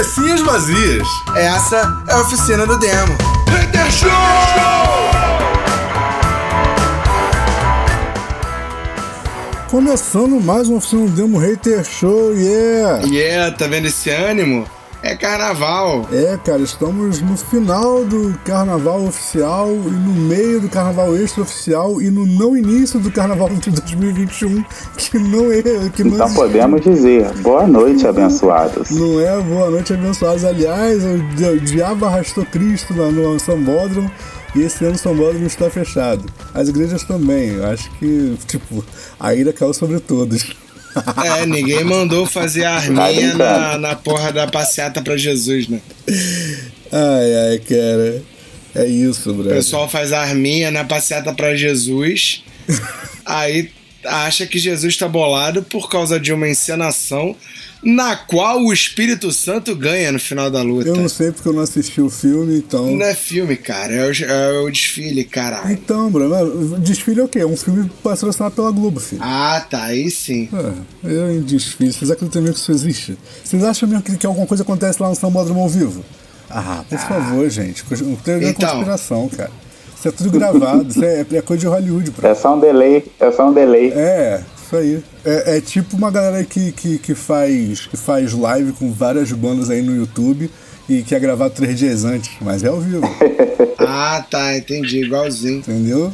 cabecinhas vazias. Essa é a oficina do demo. Hater Show! Começando mais uma oficina do Demo Hater Show, yeah! Yeah, tá vendo esse ânimo? É carnaval. É, cara, estamos no final do carnaval oficial e no meio do carnaval extraoficial e no não início do carnaval de 2021, que não é. Que não Então podemos dizer, boa noite, abençoados. Não é boa noite, abençoados. Aliás, o di- o diabo arrastou Cristo lá no Sambódromo e esse ano o Sambódromo está fechado. As igrejas também. Eu acho que, tipo, a ira caiu sobre todos. É, ninguém mandou fazer a arminha na, na porra da passeata pra Jesus, né? Ai, ai, cara. É isso, O brother. pessoal faz a arminha na passeata pra Jesus, aí acha que Jesus tá bolado por causa de uma encenação na qual o Espírito Santo ganha no final da luta. Eu não sei porque eu não assisti o filme, então. Não é filme, cara, é o, é o desfile, caralho. Então, bro, mas desfile é o quê? É um filme patrocinado pela Globo, filho. Ah, tá, aí sim. Ah, eu em desfile. Vocês acreditam mesmo que isso existe? Vocês acham mesmo que, que alguma coisa acontece lá no Sambódromo ao vivo? Ah, por favor, gente. Não tem Então. conspiração, cara. Isso é tudo gravado. Isso é, é coisa de Hollywood, bro. É só um delay, é só um delay. É, isso aí. É, é tipo uma galera que, que, que, faz, que faz live com várias bandas aí no YouTube e que é gravado três dias antes, mas é ao vivo, Ah, tá, entendi, igualzinho. entendeu?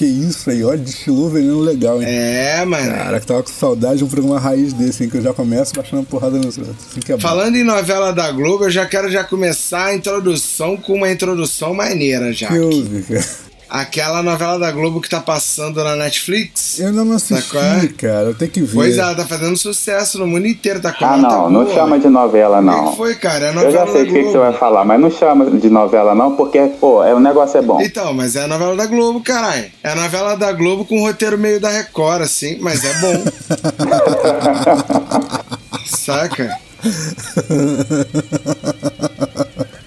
Que isso aí, olha, destilou veneno legal, hein? É, mano. Cara, que tava com saudade de um programa raiz desse, hein? Que eu já começo baixando porrada nos outros. Assim é. Falando em novela da Globo, eu já quero já começar a introdução com uma introdução maneira já. Que houve, cara? Aquela novela da Globo que tá passando na Netflix. Eu não assisti, é? cara. Eu tenho que ver. Pois é, ela tá fazendo sucesso no mundo inteiro, tá com Ah, nota não, não boa. chama de novela, O não. que foi, cara? É a Eu novela já sei da o que, que Globo. você vai falar, mas não chama de novela, não, porque, pô, é, o negócio é bom. Então, mas é a novela da Globo, caralho. É a novela da Globo com um roteiro meio da Record, assim, mas é bom. Saca?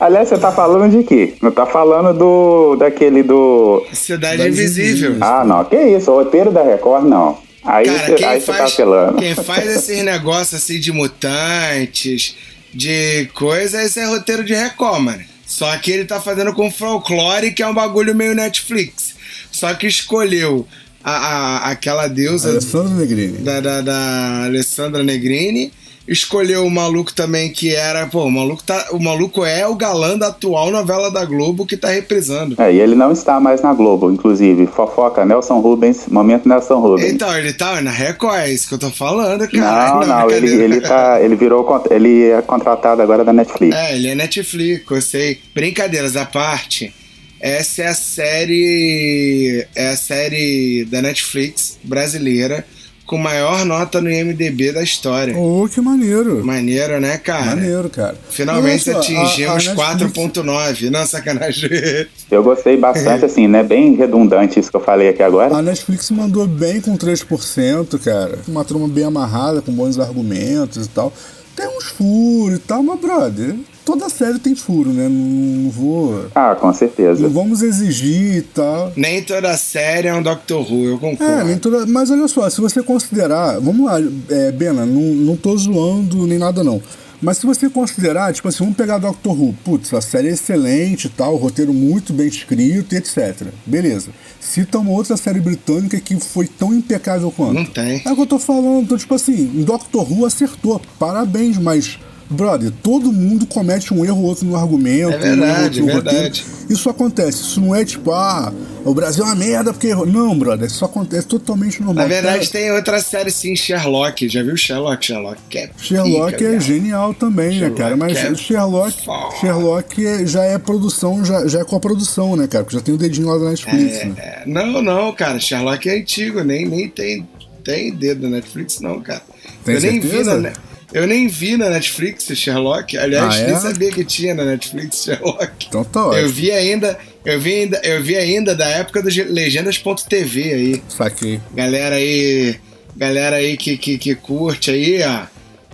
Aliás, você tá falando de quê? Não tá falando do. daquele do. Cidade Cidade Invisível. Ah, não, que isso, o roteiro da Record, não. Aí Cara, você quem aí tá faz, apelando. quem faz esses negócios assim de mutantes, de coisas, é roteiro de Record, mano. Só que ele tá fazendo com folclore, que é um bagulho meio Netflix. Só que escolheu a, a- aquela deusa Alessandro Negrini. da, da, da Alessandra Negrini. Escolheu o maluco também que era. Pô, o maluco, tá, o maluco é o galã da atual novela da Globo que tá reprisando. É, e ele não está mais na Globo, inclusive. Fofoca, Nelson Rubens, momento Nelson Rubens. Então, ele tá na Record, é isso que eu tô falando, cara. não, não, ele, brincadeira. ele, tá, ele virou. Ele é contratado agora da Netflix. É, ele é Netflix, eu sei. Brincadeiras à parte, essa é a série. É a série da Netflix brasileira com maior nota no IMDB da história. Ô, que maneiro. Maneiro, né, cara? Maneiro, cara. Finalmente Olha só, a- atingimos a Netflix- 4.9. Não, sacanagem. Eu gostei bastante, assim, né? Bem redundante isso que eu falei aqui agora. A Netflix mandou bem com 3%, cara. Uma turma bem amarrada, com bons argumentos e tal. Tem uns furos e tal, mas, brother, toda série tem furo, né? Não vou. Ah, com certeza. Não vamos exigir e tal. Nem toda série é um Doctor Who, eu concordo. É, nem toda. Mas olha só, se você considerar. Vamos lá, é, Bena, não, não tô zoando nem nada não. Mas se você considerar, tipo assim, vamos pegar Doctor Who, putz, a série é excelente e tal, o roteiro muito bem escrito e etc. Beleza. Cita uma outra série britânica que foi tão impecável quanto. Não tem. É o que eu tô falando. Então, tipo assim, Doctor Who acertou. Parabéns, mas. Brother, todo mundo comete um erro ou outro no argumento. É verdade, um erro é verdade. roteiro. Isso acontece. Isso não é tipo, ah, o Brasil é uma merda porque errou. Não, brother, isso acontece totalmente normal. Na verdade, tem outra série sim, Sherlock. Já viu Sherlock? Sherlock é Sherlock pica, é genial também, Sherlock né, cara? Mas é Sherlock, foda. Sherlock é- já é produção, já, já é coprodução, né, cara? Porque já tem o dedinho lá da Netflix, né? É, não, não, cara. Sherlock é antigo, nem, nem tem, tem dedo na Netflix, não, cara. Tem eu nem vi certeza? na, eu nem vi na Netflix Sherlock. Aliás, Ah, é? nem sabia que tinha na Netflix Sherlock. Então tá Eu ótimo. vi ainda, eu vi ainda, eu vi ainda da época do legendas.tv aí. Saquei. Galera aí, galera aí que, que, que curte aí, ó,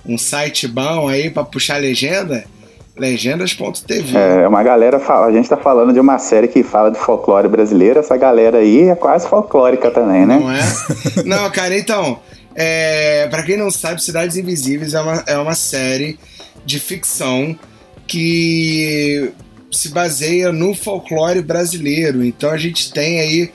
um site bom aí pra puxar legenda, legendas.tv. É, uma galera fala, a gente tá falando de uma série que fala de folclore brasileiro, essa galera aí é quase folclórica também, né? Não é? Não, cara, então, é, para quem não sabe, Cidades Invisíveis é uma, é uma série de ficção que se baseia no folclore brasileiro. Então a gente tem aí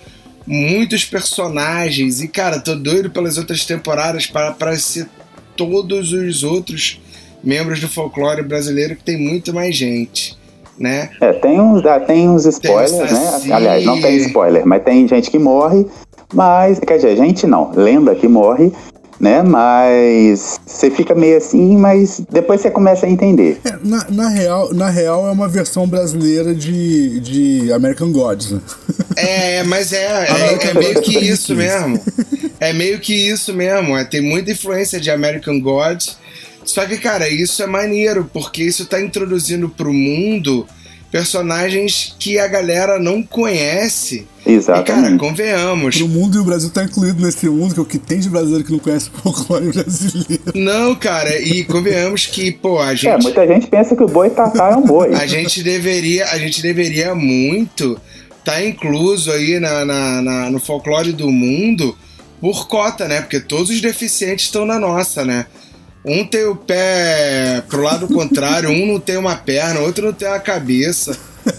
muitos personagens e cara, tô doido pelas outras temporadas para aparecer todos os outros membros do folclore brasileiro que tem muito mais gente, né? É, tem uns, ah, tem uns spoilers, tem né? Aliás, não tem spoiler, mas tem gente que morre, mas quer dizer, gente não, lenda que morre, né? Mas você fica meio assim, mas depois você começa a entender. É, na, na, real, na real, é uma versão brasileira de, de American Gods. Né? É, mas é, é, é, meio que isso mesmo. É meio que isso mesmo. É, tem muita influência de American Gods. Só que, cara, isso é maneiro, porque isso tá introduzindo pro mundo personagens que a galera não conhece. Exatamente. E, cara, convenhamos. O mundo e o Brasil tá incluído nesse mundo, que é o que tem de brasileiro que não conhece o folclore brasileiro. Não, cara, e convenhamos que, pô, a é, gente. É, muita gente pensa que o boi tatá é um boi. a gente deveria, a gente deveria muito tá incluso aí na, na, na, no folclore do mundo por cota, né? Porque todos os deficientes estão na nossa, né? Um tem o pé pro lado contrário, um não tem uma perna, outro não tem uma cabeça.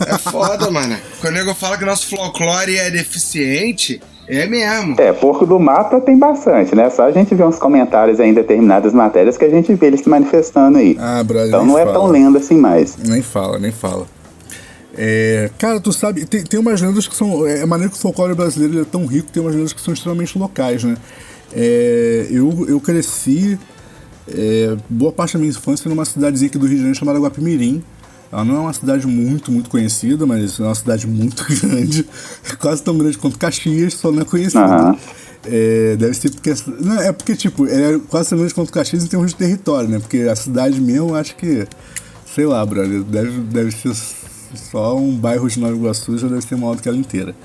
É foda, mano. Quando o nego fala que nosso folclore é deficiente, é mesmo. É, porco do mata tem bastante, né? Só a gente vê uns comentários aí em determinadas matérias que a gente vê eles se manifestando aí. Ah, brother, Então não é tão lenda assim mais. Nem fala, nem fala. É, cara, tu sabe, tem, tem umas lendas que são. É maneiro que o folclore brasileiro é tão rico, tem umas lendas que são extremamente locais, né? É, eu, eu cresci é, boa parte da minha infância numa cidadezinha aqui do Rio de Janeiro chamada Guapimirim. Ela não é uma cidade muito, muito conhecida, mas é uma cidade muito grande. É quase tão grande quanto Caxias, só não é conhecida. Uhum. É, deve ser porque. Não, é porque, tipo, é quase tão grande quanto Caxias em termos de território, né? Porque a cidade mesmo, acho que. Sei lá, brother. Deve, deve ser só um bairro de Nova Iguaçu, já deve ser maior do que ela inteira.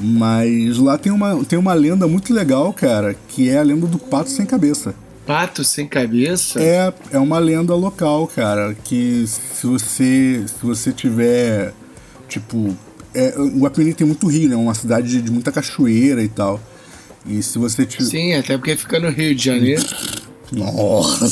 Mas lá tem uma, tem uma lenda muito legal, cara, que é a lenda do pato sem cabeça pato sem cabeça? É, é uma lenda local, cara, que se você se você tiver tipo, é, o Guapini tem muito rio, né? Uma cidade de, de muita cachoeira e tal. E se você tiver Sim, até porque fica no Rio de Janeiro. Nossa.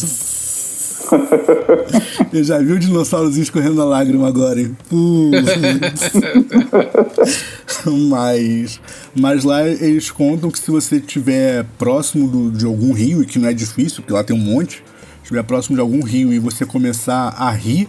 Eu já vi o dinossauro escorrendo a lágrima agora, hein? mas, mas lá eles contam que se você estiver próximo do, de algum rio, e que não é difícil, porque lá tem um monte, estiver próximo de algum rio e você começar a rir,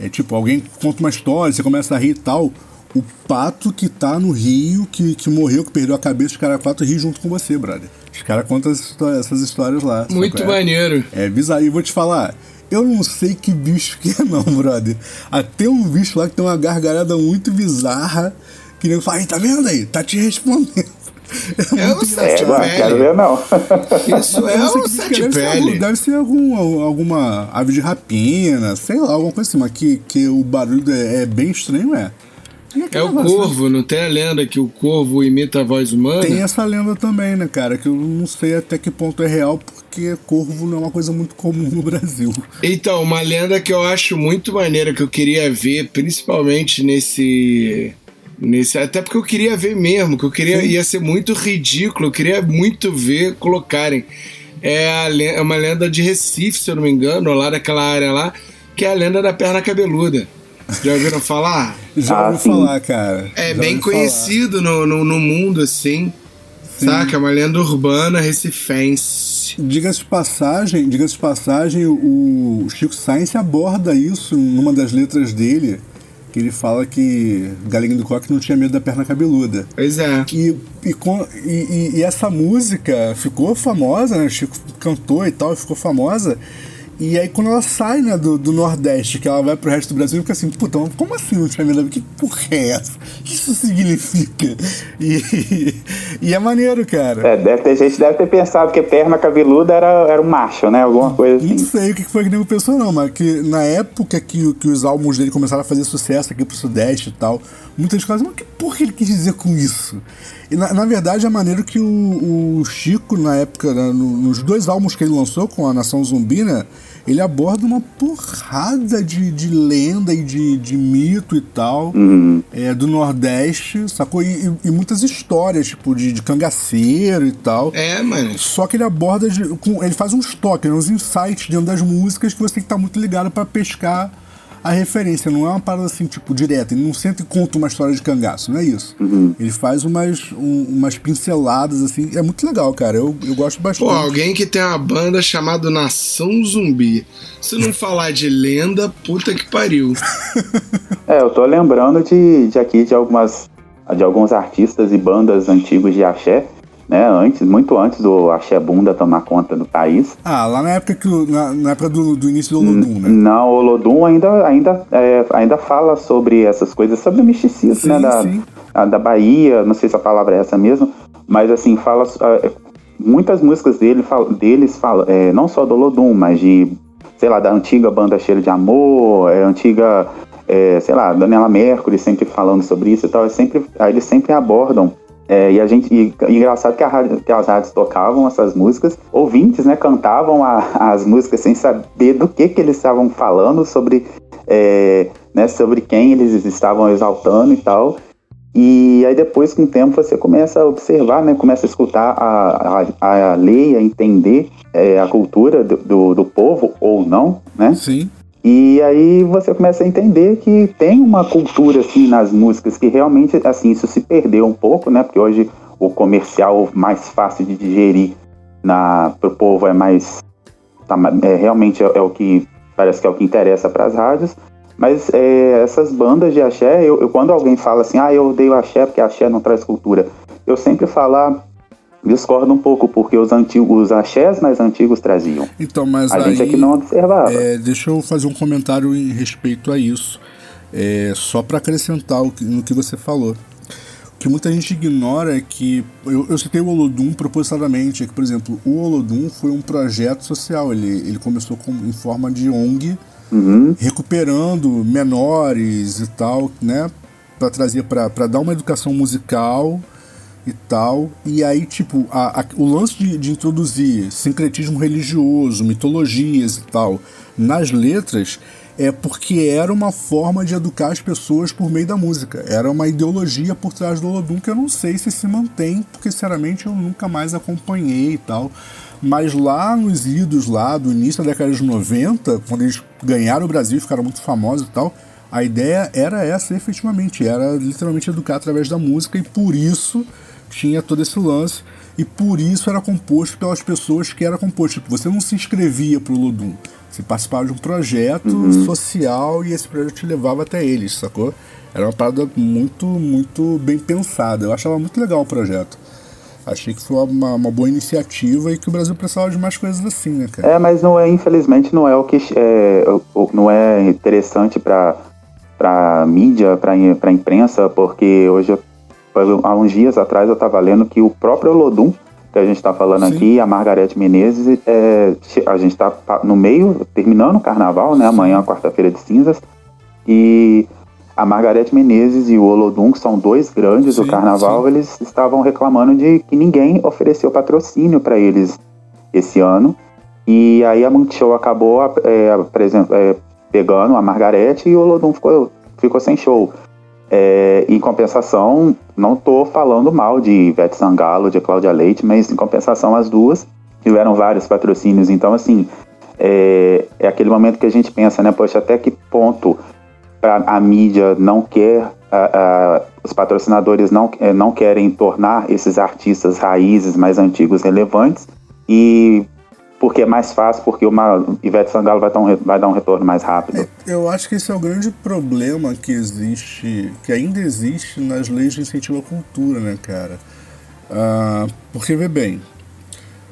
é tipo, alguém conta uma história, você começa a rir e tal, o pato que tá no rio, que, que morreu, que perdeu a cabeça, os caras quatro ri junto com você, brother. Os caras contam essas histórias, essas histórias lá. Muito maneiro. É bizarro. E vou te falar, eu não sei que bicho que é não, brother. Até um bicho lá que tem uma gargalhada muito bizarra, que nem fala, tá vendo aí? Tá te respondendo. É, é o sete pele. Quero ver, não. Isso é o sete pele. Deve ser algum, alguma ave de rapina, sei lá, alguma coisa assim, mas que, que o barulho é, é bem estranho, é. É o corvo, não tem a lenda que o corvo imita a voz humana? Tem essa lenda também, né, cara? Que eu não sei até que ponto é real, porque corvo não é uma coisa muito comum no Brasil. Então, uma lenda que eu acho muito maneira, que eu queria ver, principalmente nesse. Nesse, até porque eu queria ver mesmo, que eu queria. Sim. ia ser muito ridículo, eu queria muito ver colocarem. É, a, é uma lenda de Recife, se eu não me engano, lá daquela área lá, que é a lenda da perna cabeluda. Já ouviram falar? Já ah, ouvi falar, cara. É Já bem conhecido no, no, no, mundo, assim. Sim. Saca? É uma lenda urbana recifense. Diga-se de passagem, diga-se de passagem, o Chico Sainz aborda isso numa das letras dele, que ele fala que Galinha do Coque não tinha medo da perna cabeluda. Pois é. E, e, e, e essa música ficou famosa, né? O Chico cantou e tal, ficou famosa. E aí quando ela sai, né, do, do Nordeste, que ela vai pro resto do Brasil, fica assim, puta, como assim não tinha medo? Que porra é essa? O que isso significa? E, e é maneiro, cara. É, deve ter gente deve ter pensado que perna cabeluda era, era um macho, né? Alguma coisa assim. Não sei o que foi que nego pensou, não, mas que na época que, que os álbuns dele começaram a fazer sucesso aqui pro Sudeste e tal, muitas coisas, mas que porra ele quis dizer com isso? E na, na verdade, é maneiro que o, o Chico, na época, né, no, nos dois álbuns que ele lançou com a Nação Zumbi, né? Ele aborda uma porrada de, de lenda e de, de mito e tal uhum. é, do Nordeste, sacou? E, e, muitas histórias, tipo, de, de cangaceiro e tal. É, mano. Só que ele aborda, de, com, ele faz um estoque, né, uns insights dentro das músicas que você tem que estar tá muito ligado para pescar a referência, não é uma parada assim, tipo, direta. Ele não senta e conta uma história de cangaço, não é isso. Uhum. Ele faz umas, um, umas pinceladas, assim. É muito legal, cara. Eu, eu gosto bastante. Pô, alguém que tem uma banda chamada Nação Zumbi. Se não falar de lenda, puta que pariu. é, eu tô lembrando de, de aqui de algumas. de alguns artistas e bandas antigos de axé né? Antes, muito antes do Axé Bunda tomar conta do país. Ah, lá na época que na, na época do, do, início do Olodum, né? Não, o Olodum ainda ainda é, ainda fala sobre essas coisas, sobre o misticismo, sim, né? Da, sim. A, da Bahia, não sei se a palavra é essa mesmo, mas assim fala é, muitas músicas dele deles falam é, não só do Olodum, mas de sei lá da antiga banda Cheiro de Amor, é antiga é, sei lá, Daniela Mercury sempre falando sobre isso e tal, é sempre, eles sempre abordam é, e a gente. E, engraçado que, rádio, que, as rádios tocavam essas músicas, ouvintes, né, cantavam a, as músicas sem saber do que, que eles estavam falando, sobre, é, né, sobre quem eles estavam exaltando e tal. E aí depois, com o tempo, você começa a observar, né? Começa a escutar a, a, a lei, a entender é, a cultura do, do, do, povo, ou não, né? Sim. E aí você começa a entender que tem uma cultura assim nas músicas que realmente assim isso se perdeu um pouco, né? Porque hoje o comercial mais fácil de digerir na pro povo é mais tá, é, realmente é, é, o que parece que é o que interessa para as rádios. Mas é, essas bandas de axé, eu, eu, quando alguém fala assim, ah, eu odeio axé porque axé não traz cultura, eu sempre falo, ah, discordo um pouco, porque os antigos, os axés mais antigos traziam. Então, mas a aí, gente aqui não observava. É, deixa eu fazer um comentário em respeito a isso, é, só para acrescentar o que, no que você falou. O que muita gente ignora é que eu, eu citei o Olodum propositadamente, é que, por exemplo, o Olodum foi um projeto social. Ele, ele começou com, em forma de ONG, uhum. recuperando menores e tal, né, para trazer para dar uma educação musical e tal. E aí, tipo, a, a, o lance de, de, introduzir sincretismo religioso, mitologias e tal nas letras é porque era uma forma de educar as pessoas por meio da música. Era uma ideologia por trás do Olodum que eu não sei se se mantém, porque sinceramente eu nunca mais acompanhei e tal. Mas lá nos idos lá do início da década de 90, quando eles ganharam o Brasil ficaram muito famosos e tal, a ideia era essa efetivamente, era literalmente educar através da música e por isso tinha todo esse lance e por isso era composto pelas pessoas que era composto. Tipo, você não se inscrevia pro Ludum, você participava de um projeto uhum. social e esse projeto te levava até eles, sacou? Era uma parada muito, muito bem pensada. Eu achava muito legal o projeto. Achei que foi uma, uma boa iniciativa e que o Brasil precisava de mais coisas assim, né, cara? É, mas não é, infelizmente, não é o que é, não é interessante para para mídia, para imprensa, porque hoje eu há uns dias atrás eu estava lendo que o próprio Olodum, que a gente está falando Sim. aqui, a Margarete Menezes, é, a gente está no meio, terminando o carnaval, né? Amanhã, quarta-feira de cinzas. E a Margarete Menezes e o Olodum, que são dois grandes sim, do carnaval, sim. eles estavam reclamando de que ninguém ofereceu patrocínio para eles esse ano. E aí a Multishow acabou é, é, pegando a Margarete e o Olodum ficou, ficou sem show. É, em compensação, não estou falando mal de Ivete Sangalo, de Cláudia Leite, mas em compensação as duas tiveram vários patrocínios. Então, assim, é, é aquele momento que a gente pensa, né? Poxa, até que ponto a, a mídia não quer, a, a, os patrocinadores não, é, não querem tornar esses artistas raízes mais antigos relevantes e porque é mais fácil, porque uma Ivete Sangalo vai dar um, vai dar um retorno mais rápido. É, eu acho que esse é o grande problema que existe, que ainda existe nas leis de incentivo à cultura, né, cara? Ah, porque, vê bem,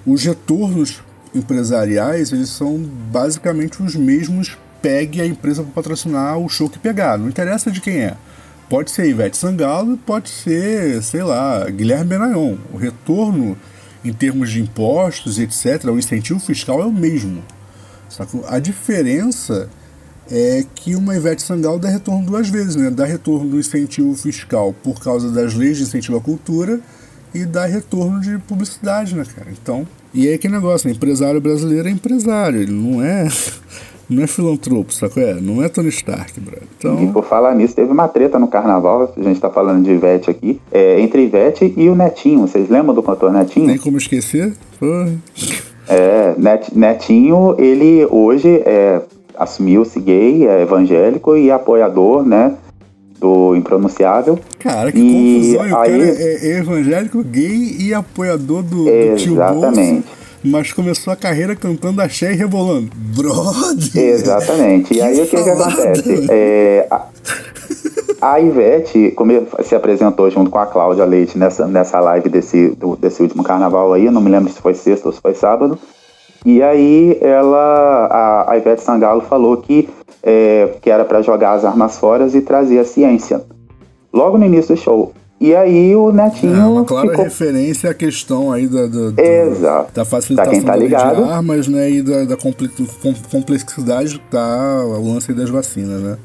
os retornos empresariais, eles são basicamente os mesmos pegue a empresa para patrocinar o show que pegar, não interessa de quem é. Pode ser Ivete Sangalo, pode ser, sei lá, Guilherme Benayon. O retorno em termos de impostos, etc., o incentivo fiscal é o mesmo. Sacou? A diferença é que uma Ivete Sangalo dá retorno duas vezes, né? Dá retorno do incentivo fiscal por causa das leis de incentivo à cultura e dá retorno de publicidade, né, cara? Então, e aí que negócio, né? empresário brasileiro é empresário, ele não é não é filantropo, sacou? É, não é Tony Stark, brother. Então... E por falar nisso, teve uma treta no carnaval, a gente tá falando de Ivete aqui, é, entre Ivete e o Netinho. Vocês lembram do cantor Netinho? Tem como esquecer? Porra. É, Net, Netinho, ele hoje é, assumiu-se gay, é evangélico e apoiador, né? Do impronunciável. Cara, que e confusão. O aí, cara é evangélico, gay e apoiador do, do tio Exatamente. Mas começou a carreira cantando axé e rebolando. Brother! Exatamente. E aí o que, que acontece? É, a, a Ivete como se apresentou junto com a Cláudia Leite nessa, nessa live desse, do, desse último carnaval aí, eu não me lembro se foi sexta ou se foi sábado. E aí ela, a, a Ivete Sangalo falou que, é, que era para jogar as armas fora e trazer a ciência. Logo no início do show. E aí o Netinho. É uma clara ficou... referência à questão aí da, da, Exato. da facilitação tá ligado. de armas, né? E da, da complexidade que tá o lance das vacinas, né?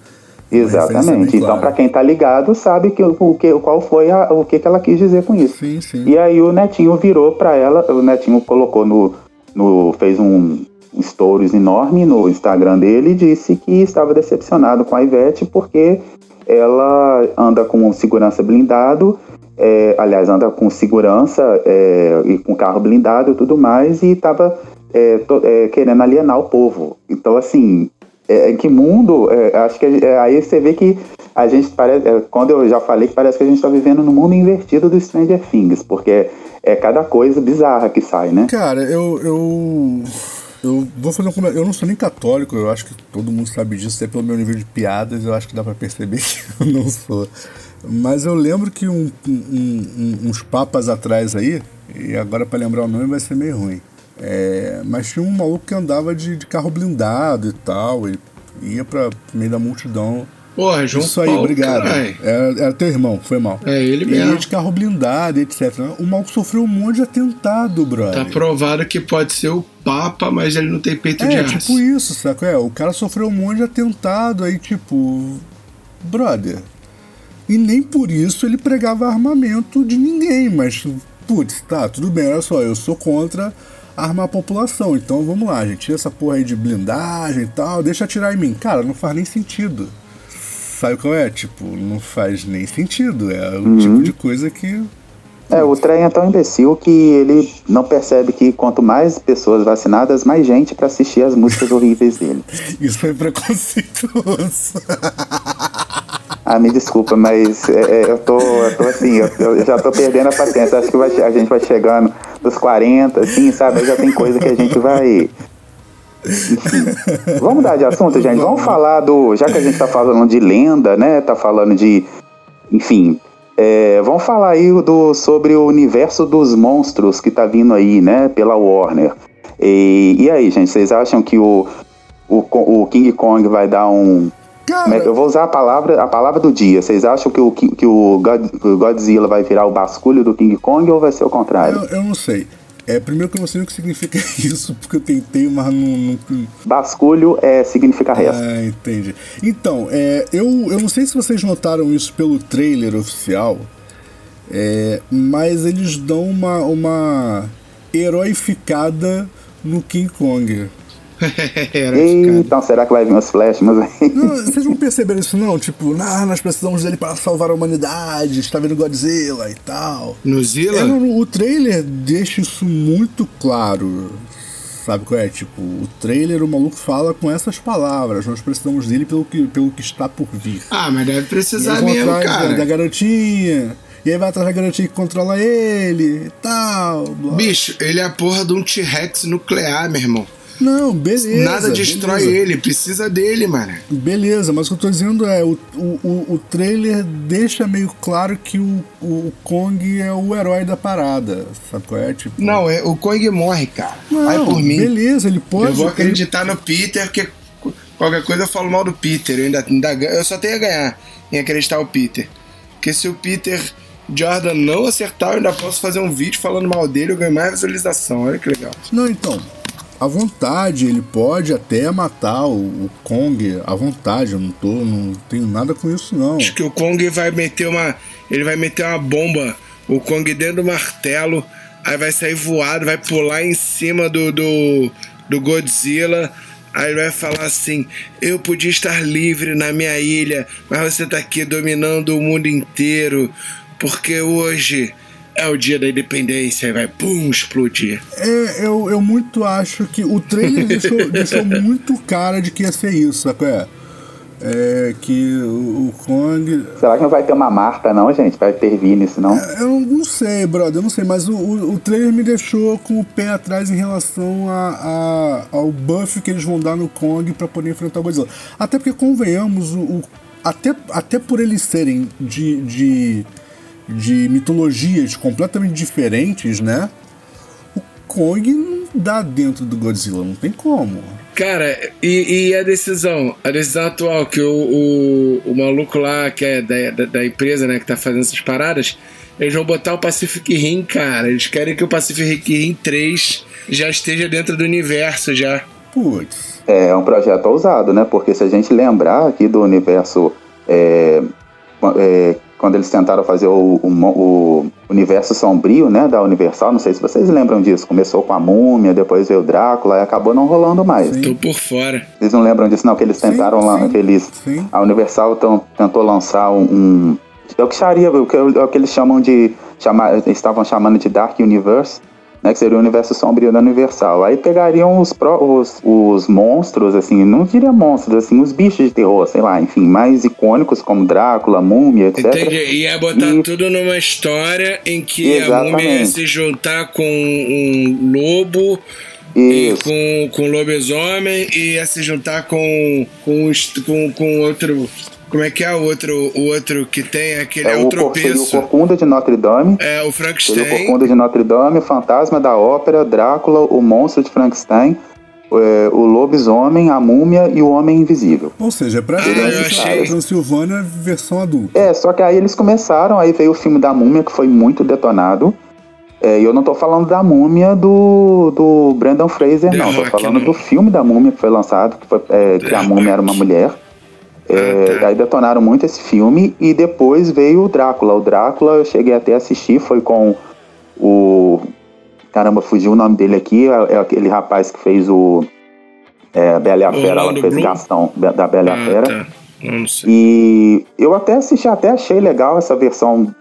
Exatamente. Então, para quem tá ligado, sabe que, o, que, qual foi a, o que, que ela quis dizer com isso. Sim, sim. E aí o Netinho virou para ela, o Netinho colocou no, no fez um stories enorme no Instagram dele e disse que estava decepcionado com a Ivete porque ela anda com segurança blindado, é, aliás, anda com segurança é, e com carro blindado e tudo mais, e estava é, é, querendo alienar o povo. Então, assim, é, que mundo, é, acho que é, aí você vê que a gente parece, quando eu já falei que parece que a gente está vivendo no mundo invertido do Stranger Things, porque é cada coisa bizarra que sai, né? Cara, eu. eu... Eu vou fazer um comentário. Eu não sou nem católico, eu acho que todo mundo sabe disso, até pelo meu nível de piadas, eu acho que dá para perceber que eu não sou. Mas eu lembro que um, um, um, uns papas atrás aí, e agora para lembrar o nome vai ser meio ruim. É, mas tinha um maluco que andava de, de carro blindado e tal, ele ia para meio da multidão Porra, João Isso aí, Paulo, obrigado. Era, era, teu irmão, foi mal. É ele mesmo. Ele de carro blindado, etc. O mal sofreu um monte de atentado, brother. Tá provado que pode ser o Papa, mas ele não tem peito é, de aço. É, tipo isso, saco? É, o cara sofreu um monte de atentado, aí tipo... Brother. E nem por isso ele pregava armamento de ninguém, mas... Putz, tá, tudo bem, olha só, eu sou contra armar a população. Então vamos lá, gente. Tira essa porra aí de blindagem e tal, deixa atirar em mim. Cara, não faz nem sentido. Sabe qual é? Tipo, não faz nem sentido. É o uhum. tipo de coisa que. É, o trem é tão imbecil que ele não percebe que quanto mais pessoas vacinadas, mais gente para assistir as músicas horríveis dele. Isso foi preconceituoso. Ah, me desculpa, mas é, é, eu, tô, eu tô assim, eu, eu, já tô perdendo a paciência. Acho que vai, a gente vai chegando dos 40, assim, sabe? Já tem coisa que a gente vai vamos mudar de assunto, gente. Vamos falar do. Já que a gente tá falando de lenda, né? Tá falando de. Enfim. É, vamos falar aí do, sobre o universo dos monstros que tá vindo aí, né? Pela Warner. E, e aí, gente, vocês acham que o, o, o King Kong vai dar um. Cara, eu vou usar a palavra, a palavra do dia. Vocês acham que o, que o Godzilla vai virar o basculho do King Kong ou vai ser o contrário? Eu, eu não sei. É, primeiro que eu não sei o que significa isso, porque eu tentei, mas não. não... Basculho é, significa resto. Ah, entendi. Então, é, eu, eu não sei se vocês notaram isso pelo trailer oficial, é, mas eles dão uma, uma heroificada no King Kong. então, será que vai vir os flashes? não, vocês não perceberam isso, não? Tipo, ah, nós precisamos dele para salvar a humanidade, está vendo Godzilla e tal. No Zilla? É, o trailer deixa isso muito claro. Sabe qual é? Tipo, o trailer, o maluco fala com essas palavras. Nós precisamos dele pelo que, pelo que está por vir. Ah, mas deve precisar mesmo, cara. Da, da garotinha. E aí vai atrás da garotinha que controla ele e tal. Blá. Bicho, ele é a porra de um T-Rex nuclear, meu irmão. Não, beleza. Nada destrói beleza. ele, precisa dele, mano. Beleza, mas o que eu tô dizendo é: o, o, o trailer deixa meio claro que o, o Kong é o herói da parada. Sabe qual é? Tipo... Não, é, o Kong morre, cara. Não, Vai por mim. Beleza, ele pode. Eu vou acreditar ele... no Peter, porque qualquer coisa eu falo mal do Peter. Eu, ainda, ainda, eu só tenho a ganhar em acreditar no Peter. Porque se o Peter. Jordan não acertar, eu ainda posso fazer um vídeo falando mal dele, eu ganho mais visualização. Olha que legal. Não, então, à vontade, ele pode até matar o, o, Kong à vontade, eu não tô, não tenho nada com isso não. Acho que o Kong vai meter uma, ele vai meter uma bomba, o Kong dentro do martelo, aí vai sair voado, vai pular em cima do do, do Godzilla. Aí vai falar assim: Eu podia estar livre na minha ilha, mas você tá aqui dominando o mundo inteiro, porque hoje é o dia da independência e vai, pum, explodir. É, eu, eu muito acho que o trailer deixou, deixou muito cara de que ia ser isso, sabe? É? É, que o, o Kong. Será que não vai ter uma Marta, não, gente? Vai intervir nisso, não? É, eu não sei, brother, eu não sei, mas o, o, o, trailer me deixou com o pé atrás em relação a, a ao buff que eles vão dar no Kong para poder enfrentar o Godzilla. Até porque, convenhamos, o, o, até, até por eles serem de, de, de mitologias completamente diferentes, né? O Kong não dá dentro do Godzilla, não tem como. Cara, e, e, a decisão? A decisão atual que o, o, o maluco lá, que é da, da, da, empresa, né, que tá fazendo essas paradas, eles vão botar o Pacific Rim, cara. Eles querem que o Pacific Rim 3 já esteja dentro do universo já. Putz. É um projeto ousado, né? Porque se a gente lembrar aqui do universo é, é, quando eles tentaram fazer o, o, o, universo sombrio, né, da Universal, não sei se vocês lembram disso, começou com a Múmia, depois veio o Drácula e acabou não rolando mais. Sim. Tô por fora. Vocês não lembram disso não, que eles tentaram, sim, sim, que eles, sim. a Universal tentou lançar um, um é o que charia, o que, é o que eles chamam de, chamar, estavam chamando de Dark Universe, né, que seria o universo sombrio da Universal. Aí pegariam os, os, os monstros, assim, não diria monstros, assim, os bichos de terror, sei lá, enfim, mais icônicos como Drácula, Múmia, etc. Entendi. Ia botar e... tudo numa história em que Exatamente. a Múmia ia se juntar com um lobo. Isso. E com, com lobisomem e ia se juntar com, com, com, com outro como é que é o outro, o outro que tem? Aquele é, é o, o tropeço. O Corcunda de Notre Dame. É, o Frankenstein. O Corcunda de Notre Dame, o Fantasma da Ópera, Drácula, o Monstro de Frankenstein, é, o Lobisomem, a Múmia e o Homem Invisível. Ou seja, pra ah, achei... Transilvânia versão adulta. É, só que aí eles começaram, aí veio o filme da Múmia, que foi muito detonado. É, e eu não tô falando da múmia do, do Brandon Fraser, The não. Rock, tô falando não. do filme da múmia que foi lançado, que, foi, é, que a múmia era uma mulher. É, tá. Aí detonaram muito esse filme e depois veio o Drácula. O Drácula eu cheguei até a assistir, foi com o. Caramba, fugiu o nome dele aqui, é, é aquele rapaz que fez o. É, Bela e a Fera, ela fez Bloom? Gastão da Bela e a ah, Fera. Tá. E eu até assisti, até achei legal essa versão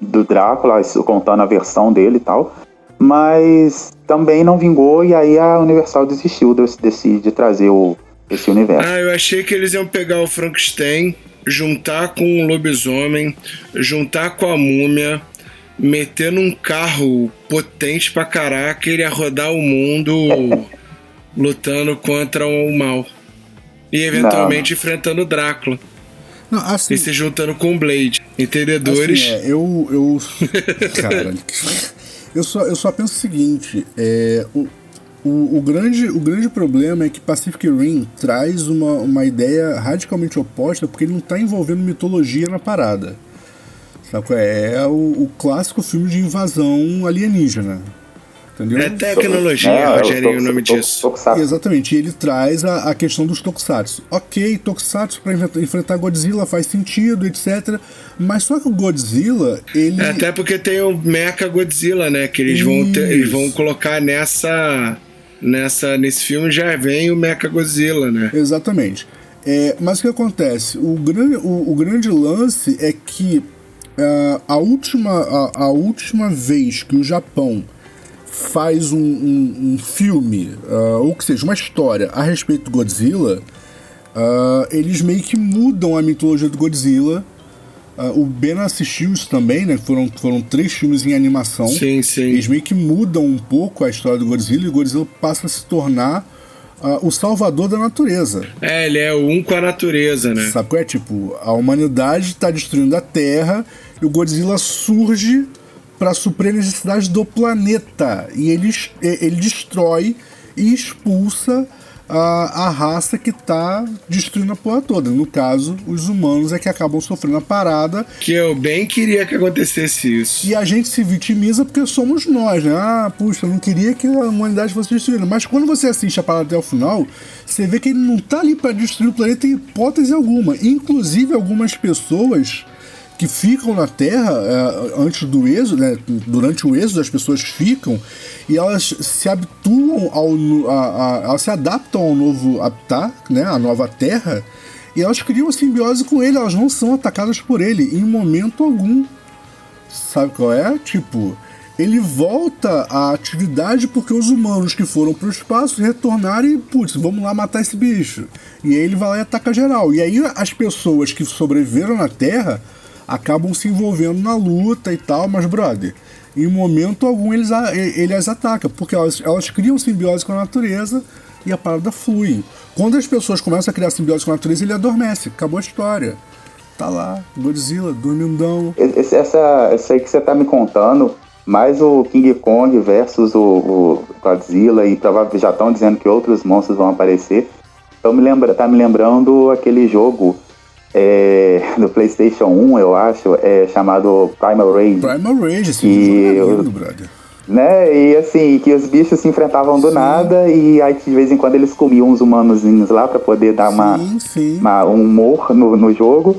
do Drácula, contando a versão dele e tal. Mas também não vingou e aí a Universal desistiu desse, de trazer o, esse universo. Ah, eu achei que eles iam pegar o Frankenstein, juntar com o lobisomem, juntar com a múmia, meter num carro potente pra caraca e ele ia rodar o mundo lutando contra o mal. E eventualmente Não. enfrentando o Drácula. Não, assim, e se juntando com o Blade. Entendedores? Assim, é, eu. eu cara, eu só, eu só penso o seguinte: é, o, o, o, grande, o grande problema é que Pacific Rim traz uma, uma ideia radicalmente oposta porque ele não está envolvendo mitologia na parada. Sabe? É, é o, o clássico filme de invasão alienígena. Entendeu? É tecnologia, é, Rogério, o nome disso. Exatamente, e ele traz a, a questão dos tokusatsu. Ok, tokusatsu para enfrentar Godzilla faz sentido, etc. Mas só que o Godzilla, ele. É, até porque tem o Mecha Godzilla, né? Que eles vão, ter, eles vão colocar nessa nessa, nesse filme já vem o Mecha Godzilla, né? Exatamente. É, mas o que acontece? O grande, o, o grande lance é que uh, a, última, a, a, última vez que o Japão faz um, um, um filme, uh, ou que seja, uma história a respeito do Godzilla, uh, eles meio que mudam a mitologia do Godzilla Uh, o Ben assistiu isso também, né? Foram, foram três filmes em animação. Sim, sim. Eles meio que mudam um pouco a história do Godzilla e o Godzilla passa a se tornar uh, o salvador da natureza. É, ele é um com a natureza, né? Sabe qual é? Tipo, a humanidade está destruindo a Terra e o Godzilla surge para suprir a necessidade do planeta. E ele, ele destrói e expulsa a, a raça que tá destruindo a porra toda. No caso, os humanos é que acabam sofrendo a parada. Que eu bem queria que acontecesse isso. E a gente se vitimiza porque somos nós, né? Ah, puxa, eu não queria que a humanidade fosse destruída. Mas quando você assiste a parada até o final, você vê que ele não tá ali para destruir o planeta em hipótese alguma. Inclusive, algumas pessoas que ficam na Terra é, antes do êxodo, né, durante o êxodo, as pessoas ficam e elas se habituam ao. A, a, elas se adaptam ao novo habitat, né, à nova Terra, e elas criam simbiose com ele, elas não são atacadas por ele em momento algum. Sabe qual é? Tipo, ele volta à atividade porque os humanos que foram pro espaço retornaram e, putz, vamos lá matar esse bicho. E aí ele vai lá e ataca geral. E aí as pessoas que sobreviveram na Terra acabam se envolvendo na luta e tal, mas, brother, em momento algum eles, ele as ataca, porque elas, elas criam simbiose com a natureza e a parada flui. Quando as pessoas começam a criar simbiose com a natureza, ele adormece, acabou a história. Tá lá, Godzilla, dormindão. Essa, essa aí que você tá me contando, mais o King Kong versus o, o Godzilla, e provavelmente já estão dizendo que outros monstros vão aparecer. Então me lembra, tá me lembrando aquele jogo é, do PlayStation 1, eu acho, é chamado Primal Rage. Primal Rage, sim, e, é lindo, brother. Né? E assim, que os bichos se enfrentavam do sim. nada e aí de vez em quando eles comiam uns humanozinhos lá para poder dar sim, uma, sim. uma, um humor no, no jogo.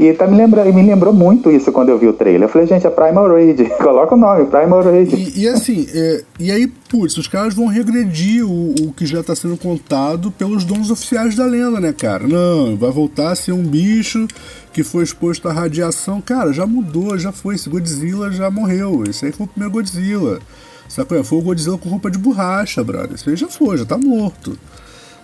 E tá me, lembra, me lembrou muito isso quando eu vi o trailer. Eu falei, gente, é Primal Rage. Coloca o nome, Primal Rage. E, e assim, é, e aí, putz, os caras vão regredir o, o que já tá sendo contado pelos donos oficiais da lenda, né, cara? Não, vai voltar a ser um bicho que foi exposto à radiação. Cara, já mudou, já foi. Esse Godzilla já morreu. Esse aí foi o primeiro Godzilla. Sabe? Foi o Godzilla com roupa de borracha, brother. Esse aí já foi, já tá morto.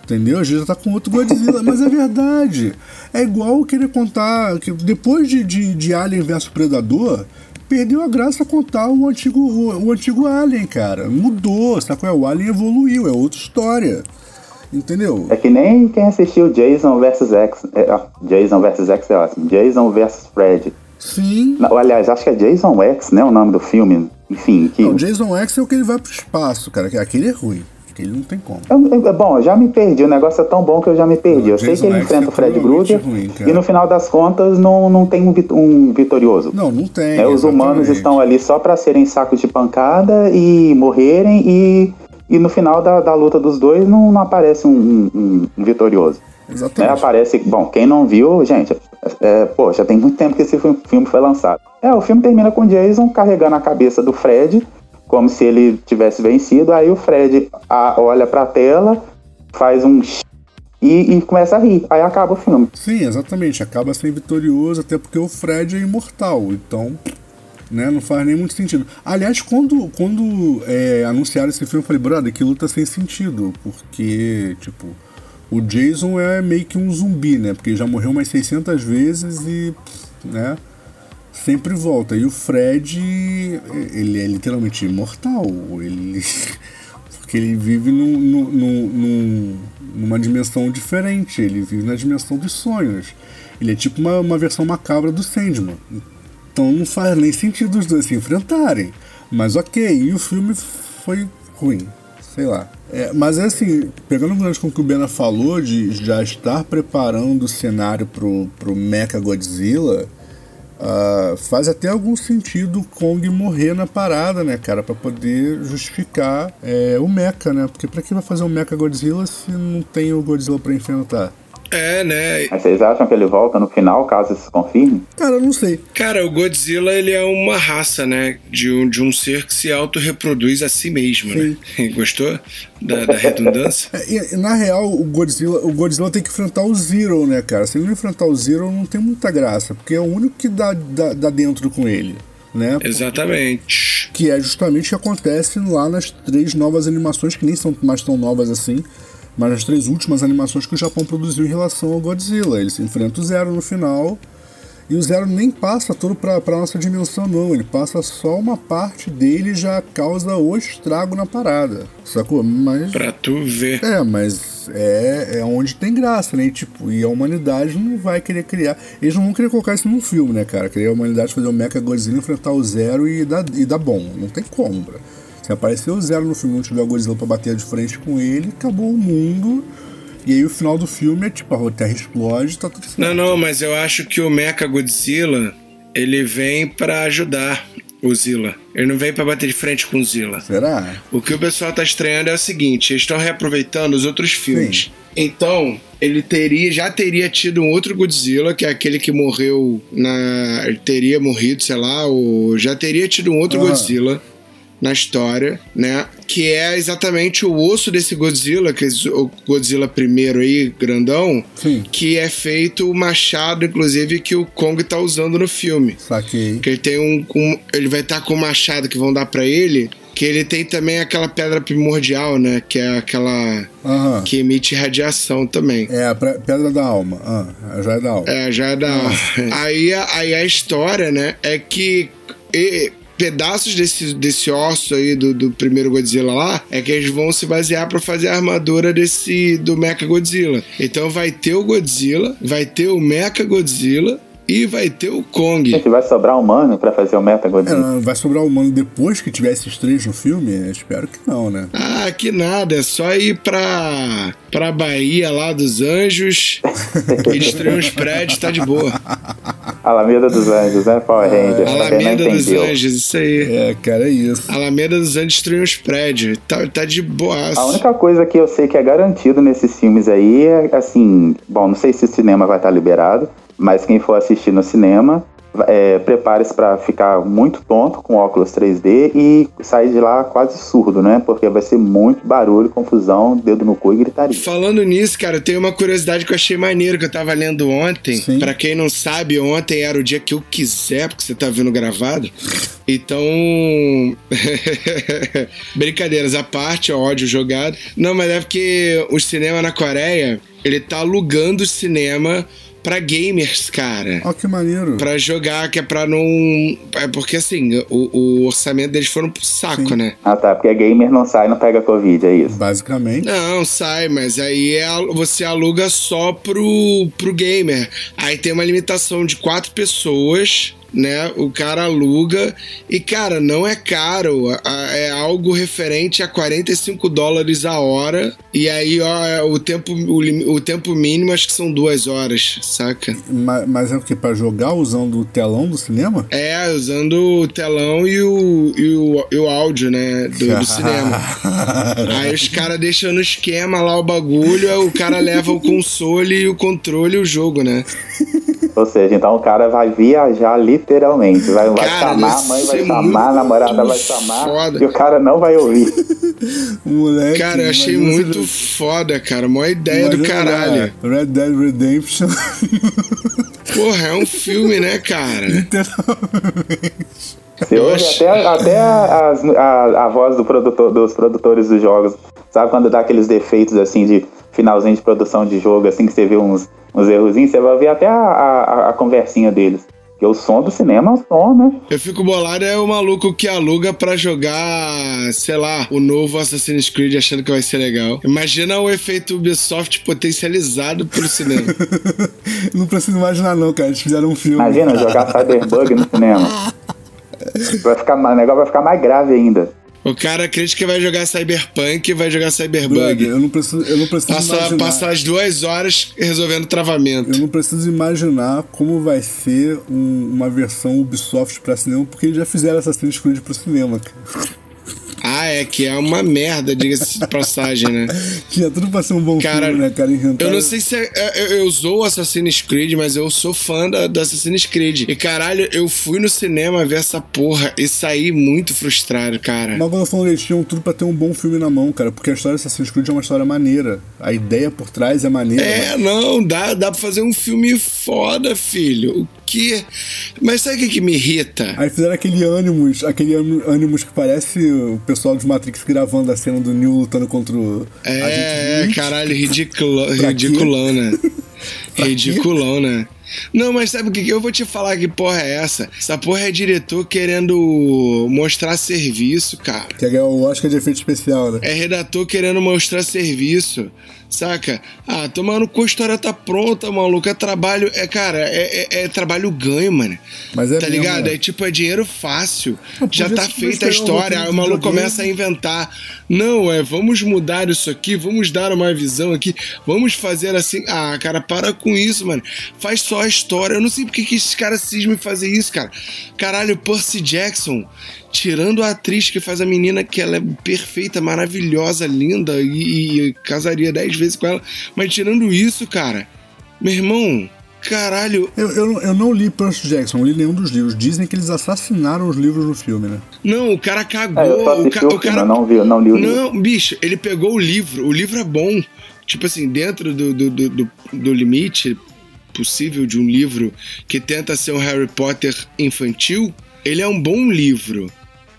Entendeu? A gente já tá com outro Godzilla, mas é verdade. É igual querer contar que depois de, de, de Alien vs Predador, perdeu a graça contar o antigo, o, o antigo Alien, cara. Mudou, sabe? O Alien evoluiu, é outra história. Entendeu? É que nem quem assistiu Jason vs X. É, Jason vs X é ótimo. Jason vs Fred. Sim. Não, aliás, acho que é Jason X, né? O nome do filme. Enfim. Que... Não, Jason X é o que ele vai pro espaço, cara. Aquele é ruim porque ele não tem como. É, bom, eu já me perdi. O negócio é tão bom que eu já me perdi. eu sei que ele enfrenta o Fred Krueger e no final das contas não, não tem um, um vitorioso. Não, não tem. É, os humanos estão ali só para serem sacos de pancada e morrerem e, e no final da, da luta dos dois não, não aparece um, um, um vitorioso. Exatamente. É, aparece, bom, quem não viu, gente, é, pô, já tem muito tempo que esse filme foi lançado. É, o filme termina com Jason carregando a cabeça do Fred como se ele tivesse vencido. Aí o Fred a, olha pra tela, faz um e, e, começa a rir. Aí acaba o filme. Sim, exatamente. Acaba sendo vitorioso, até porque o Fred é imortal. Então, né, não faz nem muito sentido. Aliás, quando, quando é, anunciaram esse filme, eu falei, brother, que luta sem sentido. Porque, tipo, o Jason é meio que um zumbi, né? Porque já morreu umas 600 vezes e, né? Sempre volta. E o Fred, ele é literalmente imortal. Ele. Porque ele vive num, num, num, numa dimensão diferente. Ele vive na dimensão dos sonhos. Ele é tipo uma, uma versão macabra do Sandman. Então não faz nem sentido os dois se enfrentarem. Mas ok, e o filme foi ruim. Sei lá. É, mas é assim, pegando o gancho com o que o Bena falou, de já estar preparando o cenário pro, pro Mecha Godzilla, Uh, faz até algum sentido o Kong morrer na parada, né, cara? para poder justificar é, o Mecha, né? Porque pra que vai fazer um Mecha Godzilla se não tem o Godzilla pra enfrentar? É, né? Mas vocês acham que ele volta no final, caso isso se confirme? Cara, eu não sei. Cara, o Godzilla, ele é uma raça, né? De um, de um ser que se autorreproduz a si mesmo, né? Sim. né? Gostou da, da redundância? É, e, na real, o Godzilla, o Godzilla tem que enfrentar o Zero, né, cara? Se ele não enfrentar o Zero, não tem muita graça, porque é o único que dá, dá, dá dentro com ele. Né? Exatamente. Que é justamente o que acontece lá nas três novas animações, que nem são mais tão novas assim, mas as três últimas animações que o Japão produziu em relação ao Godzilla. Ele se enfrenta o Zero no final. E o Zero nem passa todo pra, pra nossa dimensão, não. Ele passa só uma parte dele e já causa o estrago na parada. Sacou? Mas. Pra tu ver. É, mas é, é onde tem graça, né? E, tipo, e a humanidade não vai querer criar. Eles não vão querer colocar isso num filme, né, cara? Querer a humanidade fazer o Mecha Godzilla enfrentar o Zero e dar, e dar bom. Não tem como, bro. Se aparecer o Zero no filme não tiver o Godzilla pra bater de frente com ele, acabou o mundo. E aí o final do filme é tipo, a Terra explode tá tudo certo. Não, não, mas eu acho que o Mecha Godzilla, ele vem para ajudar o Zilla. Ele não vem para bater de frente com o Zilla. Será? O que o pessoal tá estranhando é o seguinte, eles estão reaproveitando os outros filmes. Sim. Então, ele teria, já teria tido um outro Godzilla, que é aquele que morreu na. Ele teria morrido, sei lá, ou já teria tido um outro uhum. Godzilla na história, né? Que é exatamente o osso desse Godzilla, que é o Godzilla primeiro aí, grandão, Sim. que é feito o machado, inclusive, que o Kong tá usando no filme. Saquei. Que ele tem um. um- ele vai estar com o machado que vão dar pra ele. Que ele tem também aquela pedra primordial, né? Que é aquela. Aham. que emite radiação também. É a pedra da alma. Ah, a joia da alma. É, já é da. aí, a- aí a história, né? É que. e- pedaços desse, desse osso aí do, do primeiro Godzilla lá é que eles vão se basear pra fazer a armadura desse do Mecha Godzilla. Então vai ter o Godzilla, vai ter o Mecha Godzilla e vai ter o Kong. Gente, vai sobrar humano pra fazer o Meta Godzilla. É, vai sobrar humano depois que tiver esses três no filme? Eu Espero que não, né? Ah, que nada, é só ir pra, pra Bahia lá dos Anjos e destruir uns prédios, tá de boa. Alameda dos Anjos, né? Power Rangers. Alameda dos. Anjos, isso aí. É, cara, é isso. Alameda dos Anjos destruiu uns prédios. Tá, tá de boaço. A única coisa que eu sei que é garantido nesses filmes aí é, assim, bom, não sei se o cinema vai estar liberado, mas quem for assistir no cinema, é, prepare-se para ficar muito tonto com óculos 3D e sair de lá quase surdo, né? Porque vai ser muito barulho, confusão, dedo no cu e gritaria. Falando nisso, cara, tem uma curiosidade que eu achei maneiro que eu tava lendo ontem. Pra quem não sabe, ontem era o dia que eu quiser, porque você tá vendo gravado. Então. Brincadeiras à parte, ó, ódio jogado. Não, mas é porque o cinema na Coreia, ele tá alugando o cinema pra gamers, cara. Ó, que maneiro. Pra jogar, que é pra não. É porque assim, o, o orçamento deles foram pro saco, Sim. né? Ah tá, porque gamer não sai, não pega Covid, é isso. Basicamente. Não, sai, mas aí é, você aluga só pro, pro gamer. Aí tem uma limitação de quatro pessoas, né? O cara aluga e, cara, não é caro. É algo referente a 45 dólares a hora. E aí, ó, é o tempo, o, o tempo mínimo acho que são duas horas, saca? Ma- Mas, é o que? Pra jogar usando o telão do cinema? É, usando o telão e o, e o, e o áudio, né? Do, do cinema. Aí os caras deixam no esquema lá o bagulho, o cara leva o console e o controle e o jogo, né? Ou seja, então o cara vai viajar literalmente. Vai, vai Cara, chamar, a mãe vai é chamar, a namorada vai chamar foda. e o cara não vai ouvir. Moleque. Cara, eu achei muito você- foda, cara. Mó ideia do imagina caralho. lá, Red Dead Redemption. Porra, é um filme, né, cara? Literalmente. Você ouve até, até as- a, a voz do produtor, dos produtores dos jogos. Sabe quando dá aqueles defeitos assim de finalzinho de produção de jogo, assim que você vê uns, uns errozinhos, você vai ouvir até a, a, a conversinha deles. Porque o som do cinema é o som, né? Eu fico bolado é o maluco que aluga pra jogar, sei lá, o novo Assassin's Creed achando que vai ser legal. Imagina o efeito Ubisoft potencializado pro cinema. Não preciso imaginar, não, cara. Eles fizeram um filme. Imagina jogar Cyberbug no cinema. Vai ficar, o negócio vai ficar mais grave ainda. O cara acredita que vai jogar Cyberpunk e vai jogar Cyberbug. Eu não preciso, eu não preciso Passa, imaginar. passa as duas horas resolvendo travamento. Eu não preciso imaginar como vai ser um- uma versão Ubisoft pra cinema, porque eles já fizeram Assassin's Creed pro cinema, cara. Ah, é que é uma merda, diga-se de passagem, né? Tinha tudo pra ser um bom Cara, filme, né, cara? Inventaram- Eu não sei se é, é- eu, eu sou Assassin's Creed, mas eu sou fã da, da Assassin's Creed. E caralho, eu fui no cinema ver essa porra e saí muito frustrado, cara. Mas quando eu falo, eles tinham tudo pra ter um bom filme na mão, cara, porque a história de Assassin's Creed é uma história maneira. A ideia por trás é maneira. É, não, dá, dá pra fazer um filme foda, filho. O que. Mas sabe o que, que me irrita? Aí fizeram aquele Animus, aquele Animus que parece o pessoal de Matrix gravando a cena do Neo lutando contra o. É, Agente é, caralho, ridiculo, ridiculão, né? Ridiculão, né? Não, mas sabe o que? que Eu vou te falar que porra é essa. Essa porra é diretor querendo mostrar serviço, cara. Que é o Oscar de efeito especial, né? É redator querendo mostrar serviço, saca? Ah, tomando cu, a história tá pronta, maluco. É trabalho, é, cara, é, é- é trabalho ganho, mano. Mas é tá mesmo, ligado? é. É tipo, é dinheiro fácil. Não, Já tá feita a história, aí o maluco começa a inventar. Não, é, vamos mudar isso aqui, vamos dar uma visão aqui, vamos fazer assim. Ah, cara, para com isso, mano. Faz só a história. Eu não sei porque que esses caras cismam em fazer isso, cara. Caralho, Percy Jackson, tirando a atriz que faz a menina que ela é perfeita, maravilhosa, linda e, e casaria dez vezes com ela, mas tirando isso, cara, meu irmão. caralho. Eu, eu, eu não li Percy Jackson, não li nenhum dos livros. Dizem que eles assassinaram os livros no filme, né? Não, o cara cagou. É, o, ca- o o cara. não vi, eu não li o livro. Não, bicho, ele pegou o livro. O livro é bom. Tipo assim, dentro do, do, do, do- do limite possível de um livro que tenta ser um Harry Potter infantil, ele é um bom livro,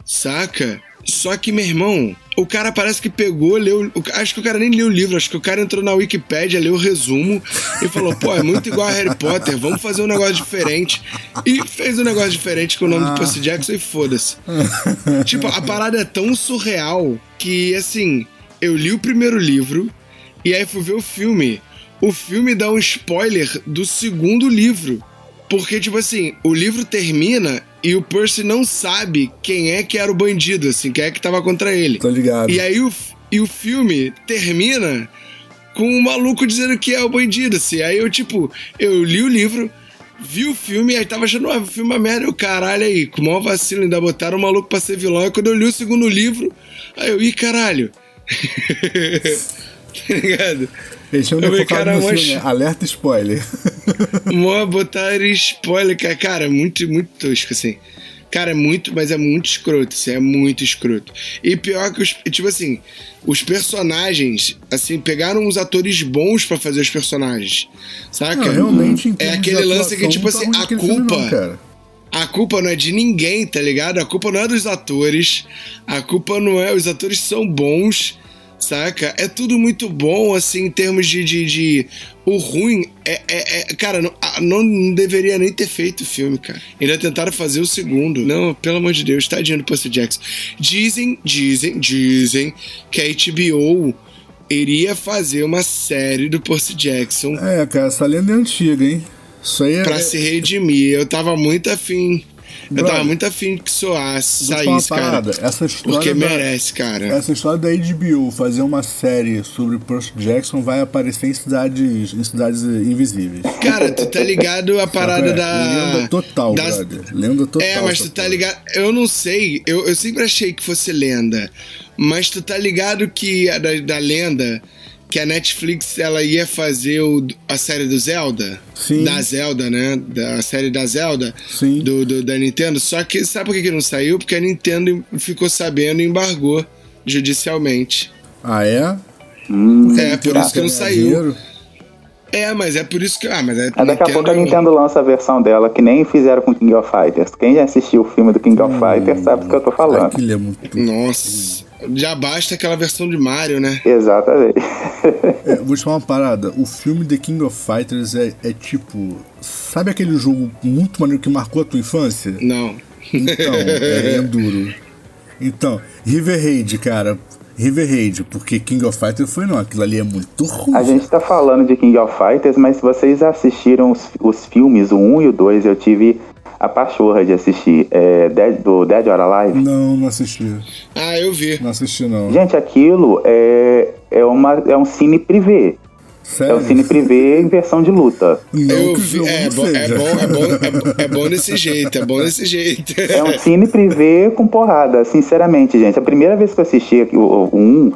saca? Só que, meu irmão, o cara parece que pegou, leu. Acho que o cara nem leu o livro, acho que o cara entrou na Wikipédia, leu o resumo e falou: pô, é muito igual a Harry Potter, vamos fazer um negócio diferente. E fez um negócio diferente com o nome do Percy Jackson e foda-se. tipo, a parada é tão surreal que, assim, eu li o primeiro livro e aí fui ver o filme. O filme dá um spoiler do segundo livro. Porque, tipo assim, o livro termina e o Percy não sabe quem é que era o bandido, assim, quem é que tava contra ele. Tô ligado. E aí o, e o filme termina com o maluco dizendo que é o bandido, assim. Aí eu, tipo, eu li o livro, vi o filme, aí tava achando "Ah, o filme uma merda. Eu, caralho, aí, com o maior vacilo, ainda botaram o maluco pra ser vilão. Aí quando eu li o segundo livro, aí eu, ih, caralho. tá ligado? Eles tinham focado no filme, né? Alerta spoiler. Mó botaram spoiler, cara. Cara, é muito, muito tosco, assim. Cara, é muito, mas é muito escroto, assim, é muito escroto. E pior que os, tipo assim, os personagens, assim, pegaram os atores bons pra fazer os personagens, saca? Não, realmente, é aquele lance que, tipo tá assim, a culpa, não, a culpa não é de ninguém, tá ligado? A culpa não é dos atores, a culpa não é, os atores são bons, saca? É tudo muito bom, assim, em termos de. de, de- o ruim é. é- é- cara, não, a- não, não deveria nem ter feito o filme, cara. Ainda tentaram fazer o segundo. Não, pelo amor de Deus, tadinho do Percy Jackson. Dizem, dizem, dizem que a HBO iria fazer uma série do Percy Jackson É, cara, essa lenda é antiga, hein? Isso aí é. pra se redimir. Eu tava muito afim. Eu tava muito afim que soasse, saísse, cara. Essa história Porque da- merece, cara. Essa história da HBO fazer uma série sobre Percy Jackson vai aparecer em cidades, em cidades invisíveis. Cara, tu tá ligado a parada É, da. Lenda total, das- brother. Lenda total. É, mas tu tá ligado. Eu não sei, eu, eu sempre achei que fosse lenda. Mas tu tá ligado que a da, da lenda, que a Netflix ela ia fazer o- a série do Zelda? Sim. Da Zelda, né? Da série da Zelda. Sim. Do, do- da Nintendo. Só que sabe por que, que não saiu? Porque a Nintendo ficou sabendo e embargou judicialmente. Ah, é? Hum, É, por isso que não saiu. É, mas é por isso que. Ah, mas é. Aí daqui a pouco a Nintendo lança a versão dela, que nem fizeram com King of Fighters. Quem já assistiu o filme do King of Fighters sabe do que eu tô falando. É muito. Nossa. Já basta aquela versão de Mario, né? Exatamente. É, vou te falar uma parada. O filme The King of Fighters é, é tipo. Sabe aquele jogo muito maneiro que marcou a tua infância? Não. Então, é, é duro. Então, River Raid, cara. River Raid, porque King of Fighters foi não. Aquilo ali é muito ruim. A gente tá falando de King of Fighters, mas se vocês assistiram os, os filmes, o 1 e o 2, eu tive a pachorra de assistir. É, Dead- do Dead or Alive. Não, não assisti. Ah, eu vi. Não assisti, não. Gente, aquilo é, é, uma, é um cine privê. É Sério? um cine privê em versão de luta. Não Eu o vi. jogo É não bom, é bom, é bom, é é bom desse jeito, é bom desse jeito. É um cine privê com porrada, sinceramente, gente. A primeira vez que eu assisti aqui, o, o 1,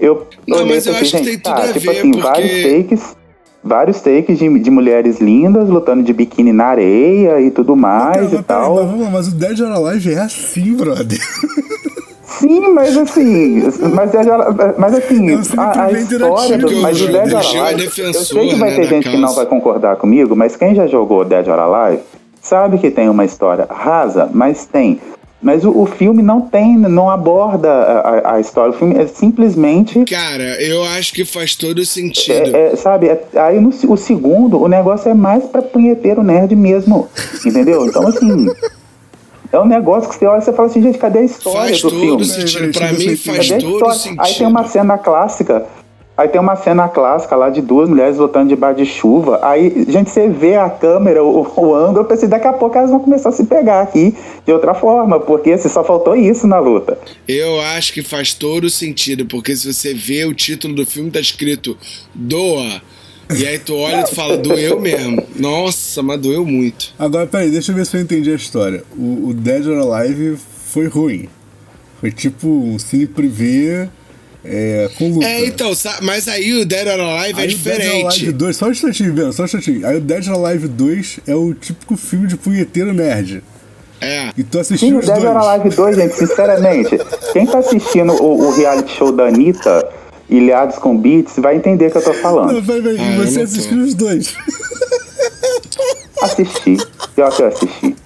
eu. Não, mas eu falei, acho que tem tudo tá, a tipo ver, assim, porque- vários takes. Vários takes de, de mulheres lindas lutando de biquíni na areia e tudo mais e mas, tal. mas, vamos lá, mas o Dead or Alive é assim, brother. Sim, mas assim, mas, mas assim, É a, a história do, mas o Dead or é Alive, eu sei que vai né, ter gente que não vai concordar comigo, mas quem já jogou Dead or Alive sabe que tem uma história rasa, mas tem. Mas o, o filme não tem, não aborda a, a- história. O filme é simplesmente Cara, eu acho que faz todo sentido. é, é, sabe, é- aí no o segundo, o negócio é mais pra punheteiro nerd mesmo, entendeu? Então, assim, é um negócio que você olha e você fala assim, gente, cadê a história Faz do todo filme? sentido. Peraí, Pra deixa eu mim faz todo sentido. Aí tem uma cena clássica, aí tem uma cena clássica lá de duas mulheres lutando debaixo de chuva, aí, gente, você vê a câmera, o, o ângulo, eu pensei, daqui a pouco elas vão começar a se pegar aqui de outra forma, porque assim, só faltou isso na luta. Eu acho que faz todo sentido, porque se você vê o título do filme, tá escrito Doa. E aí tu olha e tu fala, doeu mesmo. Nossa, mas doeu muito. Agora, peraí, deixa eu ver se eu entendi a história. O, o Dead or Alive foi ruim. Foi tipo um cine privê É, com luta. É, então, mas aí o Dead or Alive é aí diferente. O Dead or Alive 2, só um instantinho, vendo, só um instantinho. Aí o Dead or Alive 2 é o típico filme de punheteiro nerd. É. E tu assistiu Sim, o os Dead dois. or Alive 2, gente, sinceramente, quem tá assistindo o, o reality show da Anitta, Ilhados com Beats, vai entender o que eu tô falando. Não, vai, vai, Ah, você assistiu os dois. Assisti. Pior que eu assisti.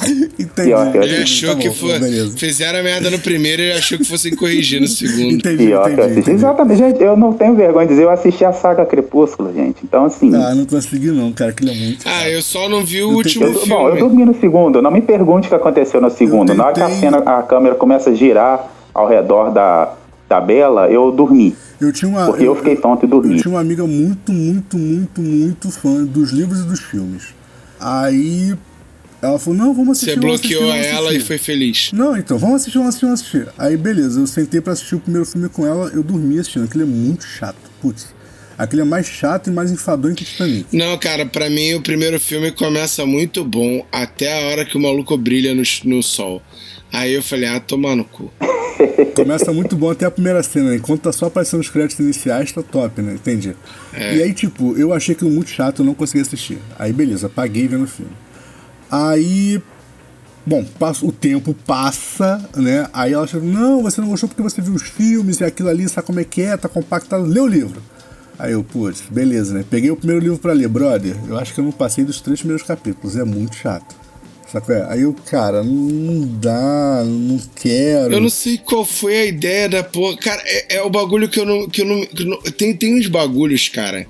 Entendi. Pior eu Ele Tá achou bom, que tá foi. Fizeram a merda no primeiro e ele achou que fossem corrigir no segundo. Entendi, Pior que eu entendi, entendi. Exatamente, gente, eu não tenho vergonha de dizer, eu assisti a saga Crepúsculo, gente. Então, assim. Ah, não consegui não, cara, aquilo é muito. Ah, eu só não vi o Eu último eu, bom, eu filme. dormi no segundo. Não me pergunte o que aconteceu no segundo. Na hora que a, cena, a câmera começa a girar ao redor da, da Bela, eu dormi. Eu tinha uma. Porque eu fiquei tonto e Eu dormi. tinha uma amiga muito, muito, muito, muito fã dos livros e dos filmes. Aí ela falou, não, vamos assistir. Você vamos assistir, bloqueou vamos ela e assistir." foi feliz. Não, então, vamos assistir, vamos assistir, vamos assistir. Aí, beleza, eu sentei pra assistir o primeiro filme com ela, eu dormi assistindo. Aquilo é muito chato, putz. Aquilo é mais chato e mais enfadonho que Titanic. Não, cara, pra mim o primeiro filme começa muito bom até a hora que o maluco brilha no, no sol. Aí eu falei, ah, toma no cu. Começa muito bom até a primeira cena, né? enquanto tá só aparecendo os créditos iniciais, tá top, né? Entendi. É. E aí, tipo, eu achei aquilo muito chato, eu não consegui assistir. Aí, beleza, apaguei vendo o filme. Aí. Bom, passa, o tempo passa, né? Aí ela chega, não, você não gostou porque você viu os filmes e aquilo ali, sabe como é que é, tá compactado, lê o livro. Aí eu, putz, beleza, né? Peguei o primeiro livro pra ler, brother. Eu acho que eu não passei dos três primeiros capítulos, é muito chato. Qual é? Aí eu, cara, não dá, não quero. Eu não sei qual foi a ideia da porra. Cara, é, é o bagulho que eu não. Que eu não, que eu não- tem, tem uns bagulhos, cara,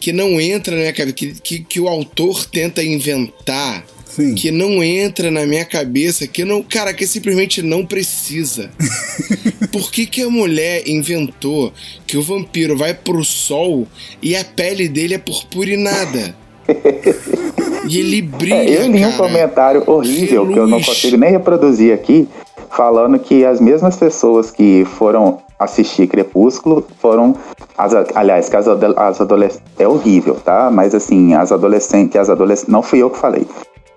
que não entra cabeça, que, que, que o autor tenta inventar. Sim. Que não entra na minha cabeça, que não. Cara, que simplesmente não precisa. Por que, que a mulher inventou que o vampiro vai pro sol e a pele dele é purpurinada? e ele brilha. É, eu li um cara. comentário horrível que eu não consigo nem reproduzir aqui, falando que as mesmas pessoas que foram assistir Crepúsculo foram. As, aliás, que as, as adolescentes. É horrível, tá? Mas assim, as adolescentes. Que as adolescentes. Não fui eu que falei.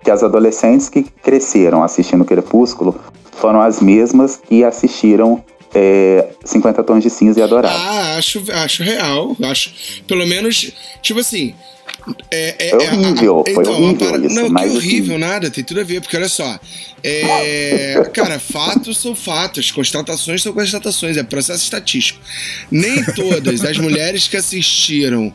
Que as adolescentes que cresceram assistindo Crepúsculo foram as mesmas que assistiram é, 50 Tons de Cinza e adoraram. Ah, acho, acho real. Acho. Pelo menos, tipo assim. É, é- é a- a- horrível, foi então, horrível parada- isso, Não, mas, que assim- horrível, nada, tem tudo a ver, porque olha só. é, cara, fatos são fatos, constatações são constatações, é processo estatístico. Nem todas as mulheres que assistiram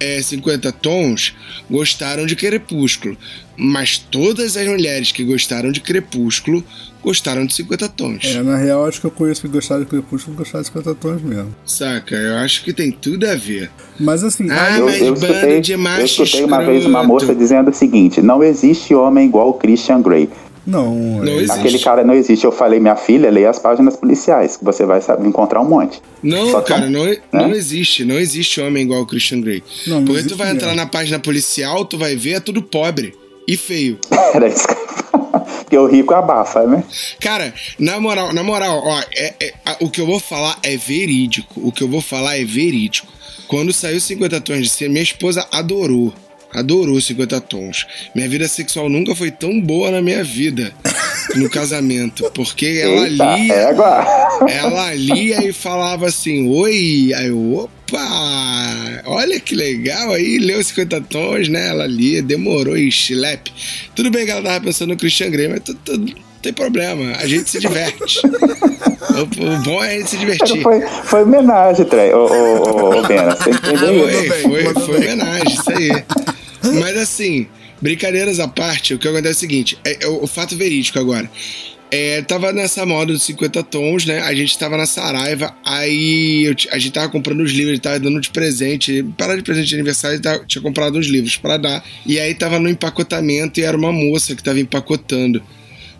é, 50 Tons gostaram de Crepúsculo, mas todas as mulheres que gostaram de Crepúsculo gostaram de 50 Tons. É, na real, acho que eu conheço que gostaram de Crepúsculo e gostaram de 50 tons mesmo. Saca? Eu acho que tem tudo a ver. Mas assim, Ah, eu, mas eu bando escutei, de eu macho escutei uma vez uma moça dizendo o seguinte: não existe homem igual o Christian Grey. Não, Não é- existe. Aquele cara não existe. Eu falei, minha filha, leia as páginas policiais, que você vai saber encontrar um monte. Não, Só cara, não, não existe. Não existe homem igual o Christian Grey. Não, não Porque existe tu vai entrar na página policial, tu vai ver, é tudo pobre e feio. Era isso que Porque o rico abafa, né? Cara, na moral, na moral, ó, é- é- a- o que eu vou falar é verídico. O que eu vou falar é verídico. Quando saiu 50 tons de cinza, minha esposa adorou. Adorou 50 tons. Minha vida sexual nunca foi tão boa na minha vida no casamento. Porque ela Eita, lia. égua. Ela lia e falava assim, oi, aí eu, opa, olha que legal, aí leu 50 tons, né, ela lia, demorou e slap. Tudo bem que ela tava pensando no Christian Grey, mas tu- tu- não tem problema, a gente se diverte. o, o bom é a gente se divertir. Foi, foi homenagem, Trey. Ô, ô, ô, ô, Bena, Foi, foi, foi homenagem, isso aí. Mas assim, brincadeiras à parte, o que acontece é o seguinte: é, é o, fato verídico agora. É, tava nessa moda dos 50 tons, né? A gente tava na Saraiva, aí eu a gente tava comprando os livros, tava dando de presente, para de presente de aniversário, tava- tinha comprado uns livros para dar. E aí tava no empacotamento e era uma moça que tava empacotando.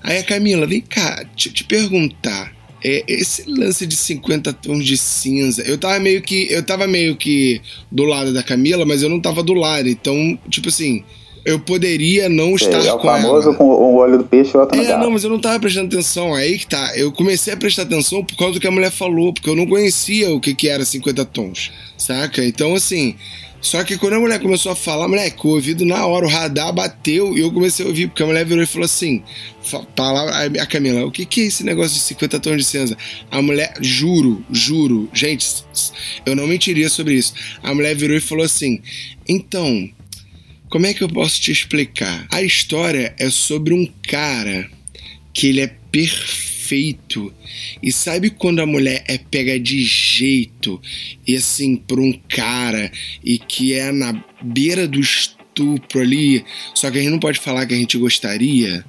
Aí a Camila, vem cá, te, te perguntar. É, esse lance de 50 tons de cinza, eu tava meio que. Eu tava meio que do lado da Camila, mas eu não tava do lado. Então, tipo assim, eu poderia não Sei, estar é o com famoso ela. com o olho do peixe e o outro É, não, mas eu não tava prestando atenção. Aí que tá. Eu comecei a prestar atenção por causa do que a mulher falou, porque eu não conhecia o que, que era 50 tons, saca? Então, assim. Só que quando a mulher começou a falar, moleque, o ouvido na hora, o radar bateu e eu comecei a ouvir, porque a mulher virou e falou assim: palavra, a Camila, o que, que é esse negócio de 50 tons de cinza? A mulher, juro, juro, gente, eu não mentiria sobre isso. A mulher virou e falou assim: então, como é que eu posso te explicar? A história é sobre um cara que ele é perfeito. E sabe quando a mulher é pega de jeito e assim por um cara e que é na beira do estupro ali, só que a gente não pode falar que a gente gostaria?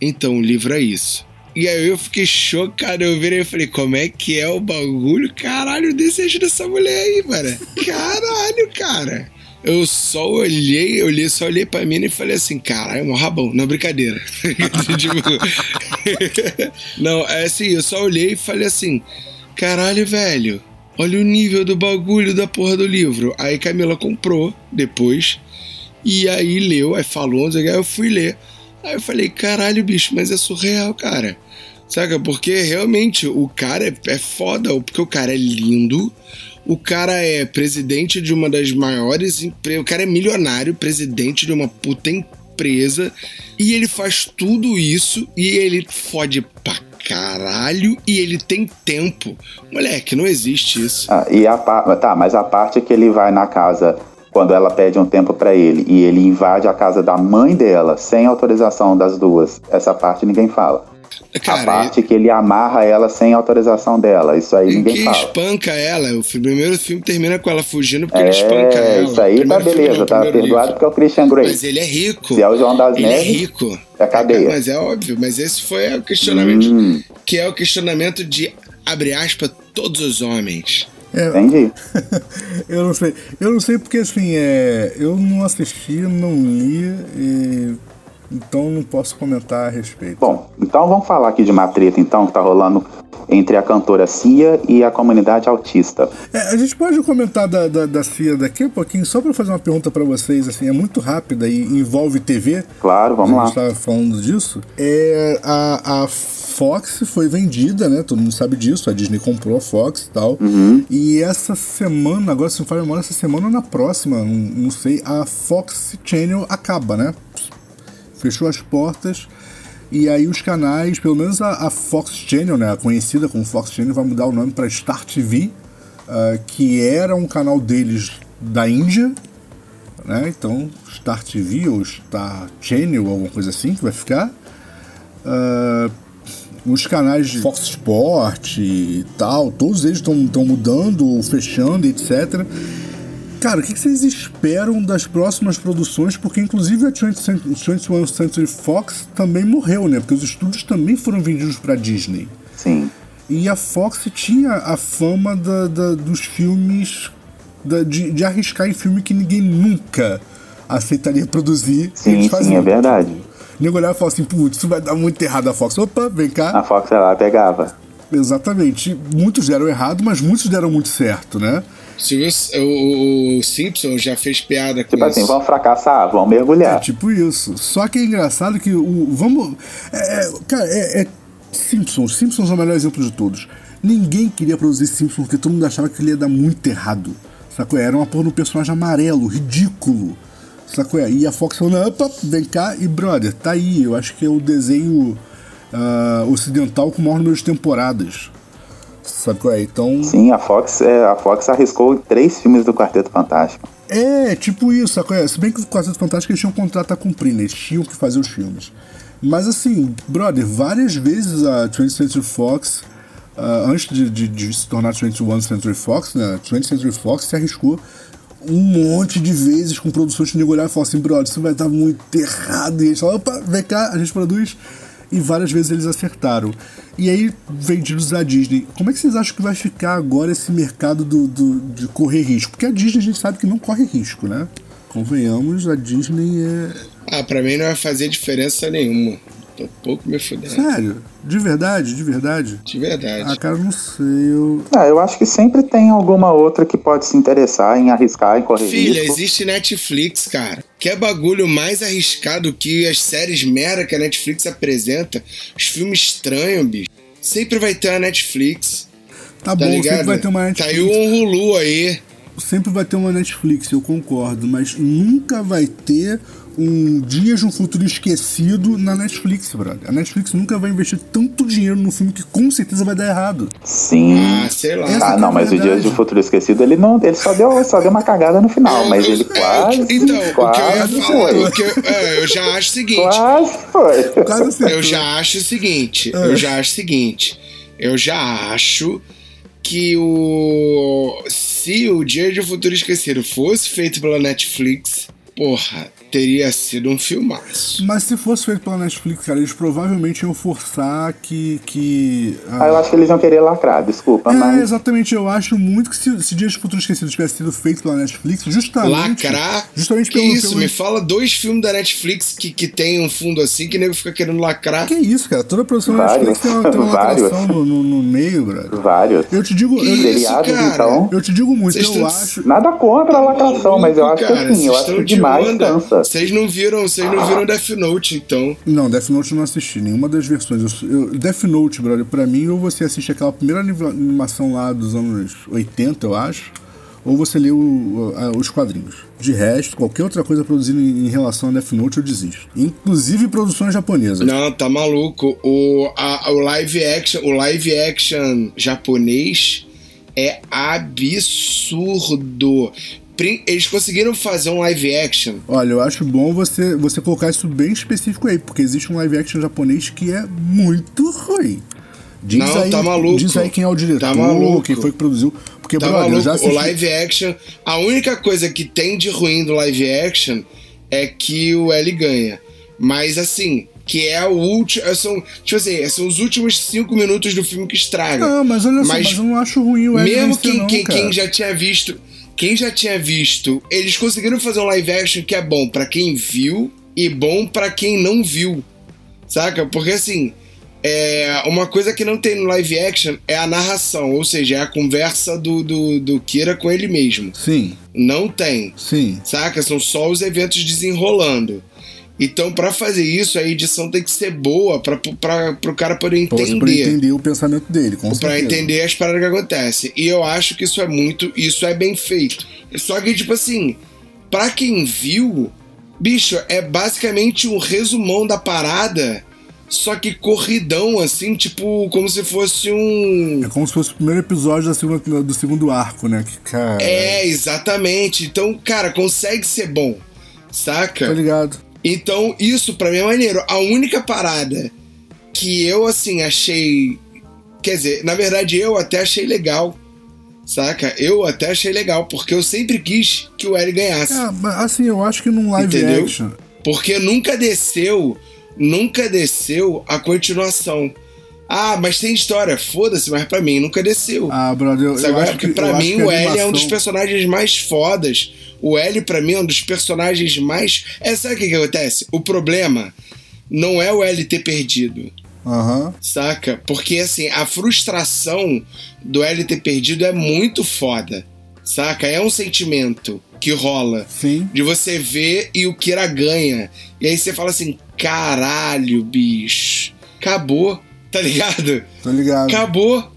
Então o livro é isso. E aí eu fiquei chocado, eu virei e falei, como é que é o bagulho? Caralho, o desejo dessa mulher aí, mano. Caralho, cara. Eu só olhei, eu olhei, só olhei pra mim e falei assim, caralho, mó rabão. Não, brincadeira. Tipo, não, é assim, eu só olhei e falei assim, caralho, velho, olha o nível do bagulho da porra do livro. Aí Camila comprou depois, e aí leu, aí falou, aí eu fui ler. Aí eu falei, caralho, bicho, mas é surreal, cara. Saca? Porque realmente o cara é, é foda, porque o cara é lindo, o cara é presidente de uma das maiores empresas, o cara é milionário, presidente de uma puta empresa, e ele faz tudo isso e ele fode pra caralho e ele tem tempo. Moleque, não existe isso. Ah, e a tá, mas a parte que ele vai na casa quando ela pede um tempo pra ele e ele invade a casa da mãe dela sem autorização das duas, essa parte ninguém fala. A Cara, parte que ele amarra ela sem autorização dela, isso aí ele ninguém que fala. espanca ela. O primeiro filme termina com ela fugindo porque ele espanca É, ela. isso aí tá filme beleza, tá perdoado livro. porque é o Christian Grey. Mas ele é rico. Se é o João das ele é Neves, rico. é cadeia. Mas é óbvio, mas esse foi o questionamento. Hum, Que é o questionamento de, abre aspas, todos os homens. É, entendi. eu não sei. Eu não sei porque assim, é, eu não assisti, não li, e, então não posso comentar a respeito. Bom, então vamos falar aqui de uma treta então que tá rolando entre a cantora Cia e a comunidade autista. É, a gente pode comentar da, da, da CIA daqui a pouquinho, só para fazer uma pergunta para vocês, assim, é muito rápida e envolve TV. Claro, vamos a lá. gente estava falando disso. É, a, a Fox foi vendida, né? Todo mundo sabe disso. A Disney comprou a Fox e tal. Uhum. E essa semana, agora se não a memória, essa semana ou na próxima, não, não sei, a Fox Channel acaba, né? Fechou as portas. E aí os canais, pelo menos a, a Fox Channel, né, a conhecida como Fox Channel, vai mudar o nome para Star TV, ah, que era um canal deles da Índia, né? Então Star TV ou Star Channel, alguma coisa assim que vai ficar. Ah, os canais de Fox Sport e tal, todos eles estão mudando, fechando, etc. Cara, o que que vocês esperam das próximas produções? Porque, inclusive, a 20 Cent- 21 Century Fox também morreu, né? Porque os estúdios também foram vendidos para Disney. Sim. E a Fox tinha a fama da- da- dos filmes. da- de, de arriscar em filme que ninguém nunca aceitaria produzir. Sim, sim, é verdade. O nego olhava e falava assim: putz, isso vai dar muito errado a Fox. Opa, vem cá. A Fox ela pegava. Exatamente. Muitos deram errado, mas muitos deram muito certo, né? Se o, o, Simpson já fez piada com Tipo isso. assim, vamos fracassar, É mergulhar. tipo isso. Só que é engraçado que o. Vamos. é, é, cara, é, é Simpsons. Simpsons é o melhor exemplo de todos. Ninguém queria produzir Simpsons porque todo mundo achava que ele ia dar muito errado. Sacou? Era uma porra de um personagem amarelo, ridículo. Sacou? E a Fox falou: opa, vem cá e brother, tá aí. Eu acho que é o desenho ah, ocidental com o maior número de temporadas. Sacou? Então. Sim, a Fox, é, a Fox arriscou três filmes do Quarteto Fantástico. É, tipo isso, sacou? É, Se bem que o Quarteto Fantástico eles tinham um contrato a cumprir, né? Eles tinham que fazer os filmes. Mas assim, brother, várias vezes a 20th Century Fox, ah, antes de, de- de se tornar 21st Century Fox, né? 20th Century Fox se arriscou um monte de vezes com produções que nego olhava e falava assim, brother, isso vai estar muito errado. E eles falavam, opa, vem cá, a gente produz. E várias vezes eles acertaram. E aí, vendidos à Disney. Como é que vocês acham que vai ficar agora esse mercado do, do- de correr risco? Porque a Disney a gente sabe que não corre risco, né? Convenhamos, a Disney é. Ah, pra mim não vai fazer diferença nenhuma. Tô pouco me fudendo. Sério? De verdade? De verdade? De verdade. Ah, cara, não sei. Eu... Ah, eu acho que sempre tem alguma outra que pode se interessar em arriscar, em correr Filha, risco. existe Netflix, cara. Que é bagulho mais arriscado que as séries merda que a Netflix apresenta. Os filmes estranhos, bicho. Sempre vai ter a Netflix. Tá, Tá bom, ligado? sempre vai ter uma Tá Netflix. aí um Hulu aí. Sempre vai ter uma Netflix, eu concordo, mas nunca vai ter um Dias de um Futuro Esquecido na Netflix, brother. A Netflix nunca vai investir tanto dinheiro num filme que com certeza vai dar errado. Sim. Ah, sei lá. Essa Ah, é não, a mas o verdade. Dias de um Futuro Esquecido, ele não. Ele só deu, só deu uma cagada no final, mas Eu- ele é, quase. Então, o que eu ia quase falar, foi. o que eu, é, eu já acho o seguinte. Quase foi. Quase. Eu já acho o seguinte, É. eu já acho o seguinte, eu já acho que o se o Dia de um Futuro Esquecido fosse feito pela Netflix, porra, teria sido um filmaço. Mas se fosse feito pela Netflix, cara, eles provavelmente iam forçar que. que Ah, eu acho que eles iam querer lacrar, desculpa, É, mas. exatamente. Eu acho muito que se, se Dias de Futuro Esquecido tivesse sido feito pela Netflix, justamente. Lacrar? Justamente que pelo, isso? pelo- Me fala dois filmes da Netflix que, que tem um fundo assim que nego fica querendo lacrar. Que isso, cara? Toda produção da. Netflix tem uma, tem uma lacração no, no, no meio, brother. Vários. Eu te digo. Que Eu, Seriados, cara? então. eu te digo muito, Vocês eu tão- acho. Nada contra a lacração, mas eu acho que Cara, assim, eu acho que estão de demais cansa. Vocês não viram, vocês não viram Death Note, então. Não, Death Note eu não assisti, nenhuma das versões. Eu, eu- Death Note, brother, pra mim, ou você assiste aquela primeira anima- animação lá dos anos 80, eu acho, ou você lê o- a- os quadrinhos. De resto, qualquer outra coisa produzida em, em relação a Death Note, eu desisto. Inclusive produções japonesas. Não, tá maluco. O, a- o live action, o live action japonês é absurdo. Eles conseguiram fazer um live action. Olha, eu acho bom você, você colocar isso bem específico aí, porque existe um live action japonês que é muito ruim. Diz Não, aí, tá maluco. Diz aí quem é o diretor, Tá maluco. quem foi que produziu. Porque, Tá brother, maluco? já O assisti... live action. A única coisa que tem de ruim do live action é que o L ganha. Mas assim, que é o último. São, tipo assim, são os últimos cinco minutos do filme que estraga. Não, mas olha só, Mas mas eu não acho ruim o L Mesmo quem, não, quem, quem já tinha visto. Quem já tinha visto, eles conseguiram fazer um live action que é bom pra quem viu e bom pra quem não viu. Saca? Porque assim, é, uma coisa que não tem no live action é a narração, ou seja, é a conversa do, do, do Kira com ele mesmo. Sim, Não tem. sim. Saca? São só os eventos desenrolando. Então, pra fazer isso, a edição tem que ser boa pra, pro cara poder entender poder entender o pensamento dele, com pra certeza. entender as paradas que acontecem. E eu acho que isso é muito. Isso é bem feito. Só que, tipo assim, pra quem viu, bicho, é basicamente um resumão da parada. Só que corridão, assim, tipo, como se fosse um. É como se fosse o primeiro episódio da segunda, do segundo arco, né? Que, cara. É, exatamente. Então, cara, consegue ser bom. Saca? ligado? Então, isso pra mim é maneiro. A única parada que eu, assim, achei. Quer dizer, na verdade, eu até achei legal. Saca? Eu até achei legal, porque eu sempre quis que o L ganhasse. É, mas, assim, eu acho que num live Entendeu? action. Porque nunca desceu, nunca desceu a continuação. Ah, mas tem história. Foda-se, mas pra mim nunca desceu. Ah, brother, eu, Sabe? eu acho que pra mim o L é um dos personagens mais fodas. O L, pra mim, é um dos personagens mais. É, sabe o que, que acontece? O problema não é o L ter perdido. Aham. Saca? Porque assim, a frustração do L ter perdido é muito foda. Saca? É um sentimento que rola. Sim. De você ver e o Kira ganha. E aí você fala assim: caralho, bicho. Acabou. Tá ligado? Tô ligado. Acabou.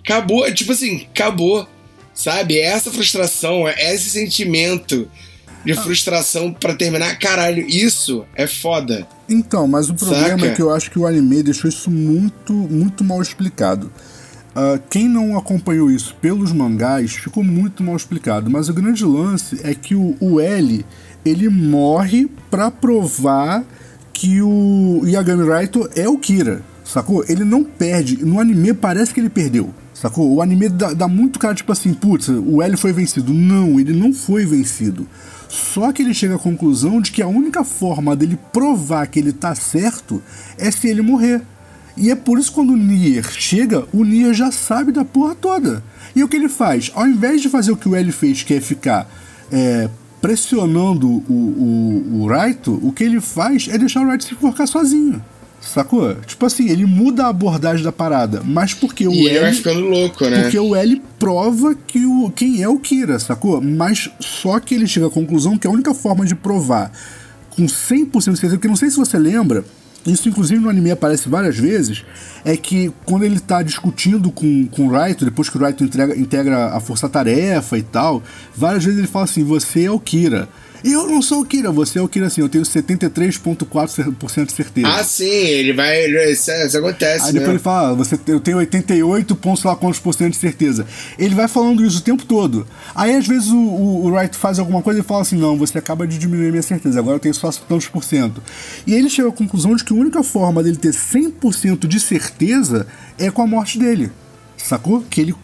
Acabou. Tipo assim, acabou. Sabe? É essa frustração, é esse sentimento de frustração pra terminar. Caralho, isso é foda. Então, mas o problema Saca? é que eu acho que o anime deixou isso muito, muito mal explicado. Ah, quem não acompanhou isso pelos mangás ficou muito mal explicado. Mas o grande lance é que o, o L ele morre pra provar que o Yagami Raito é o Kira, sacou? Ele não perde. No anime parece que ele perdeu, sacou? O anime dá, dá muito cara tipo assim, putz, o L foi vencido. Não, ele não foi vencido. Só que ele chega à conclusão de que a única forma dele provar que ele tá certo é se ele morrer. E é por isso que quando o Nier chega, o Nier já sabe da porra toda. E o que ele faz? Ao invés de fazer o que o L fez, que é ficar é, pressionando o, o, o Raito, o que ele faz é deixar o Raito se enforcar sozinho. Sacou? Tipo assim, ele muda a abordagem da parada, mas porque o E L. ele vai ficando louco, né? Porque o L prova que o, quem é o Kira, sacou? Mas só que ele chega à conclusão que a única forma de provar com 100% de certeza, porque não sei se você lembra, isso inclusive no anime aparece várias vezes, é que quando ele tá discutindo com, com o Raito, depois que o Raito entrega, integra a força-tarefa e tal, várias vezes ele fala assim, você é o Kira. Eu não sou o Kira, você é o Kira assim, eu tenho 73,4% de certeza. Ah, sim, ele vai. ele- Isso, isso acontece, Aí né? depois ele fala, ah, você, eu tenho 88 pontos, lá quantos por cento de certeza. Ele vai falando isso o tempo todo. Aí às vezes o, o, o Wright faz alguma coisa e fala assim, não, você acaba de diminuir a minha certeza, agora eu tenho só tantos por cento. E ele chega à conclusão de que a única forma dele ter 100% de certeza é com a morte dele. Sacou? Que ele,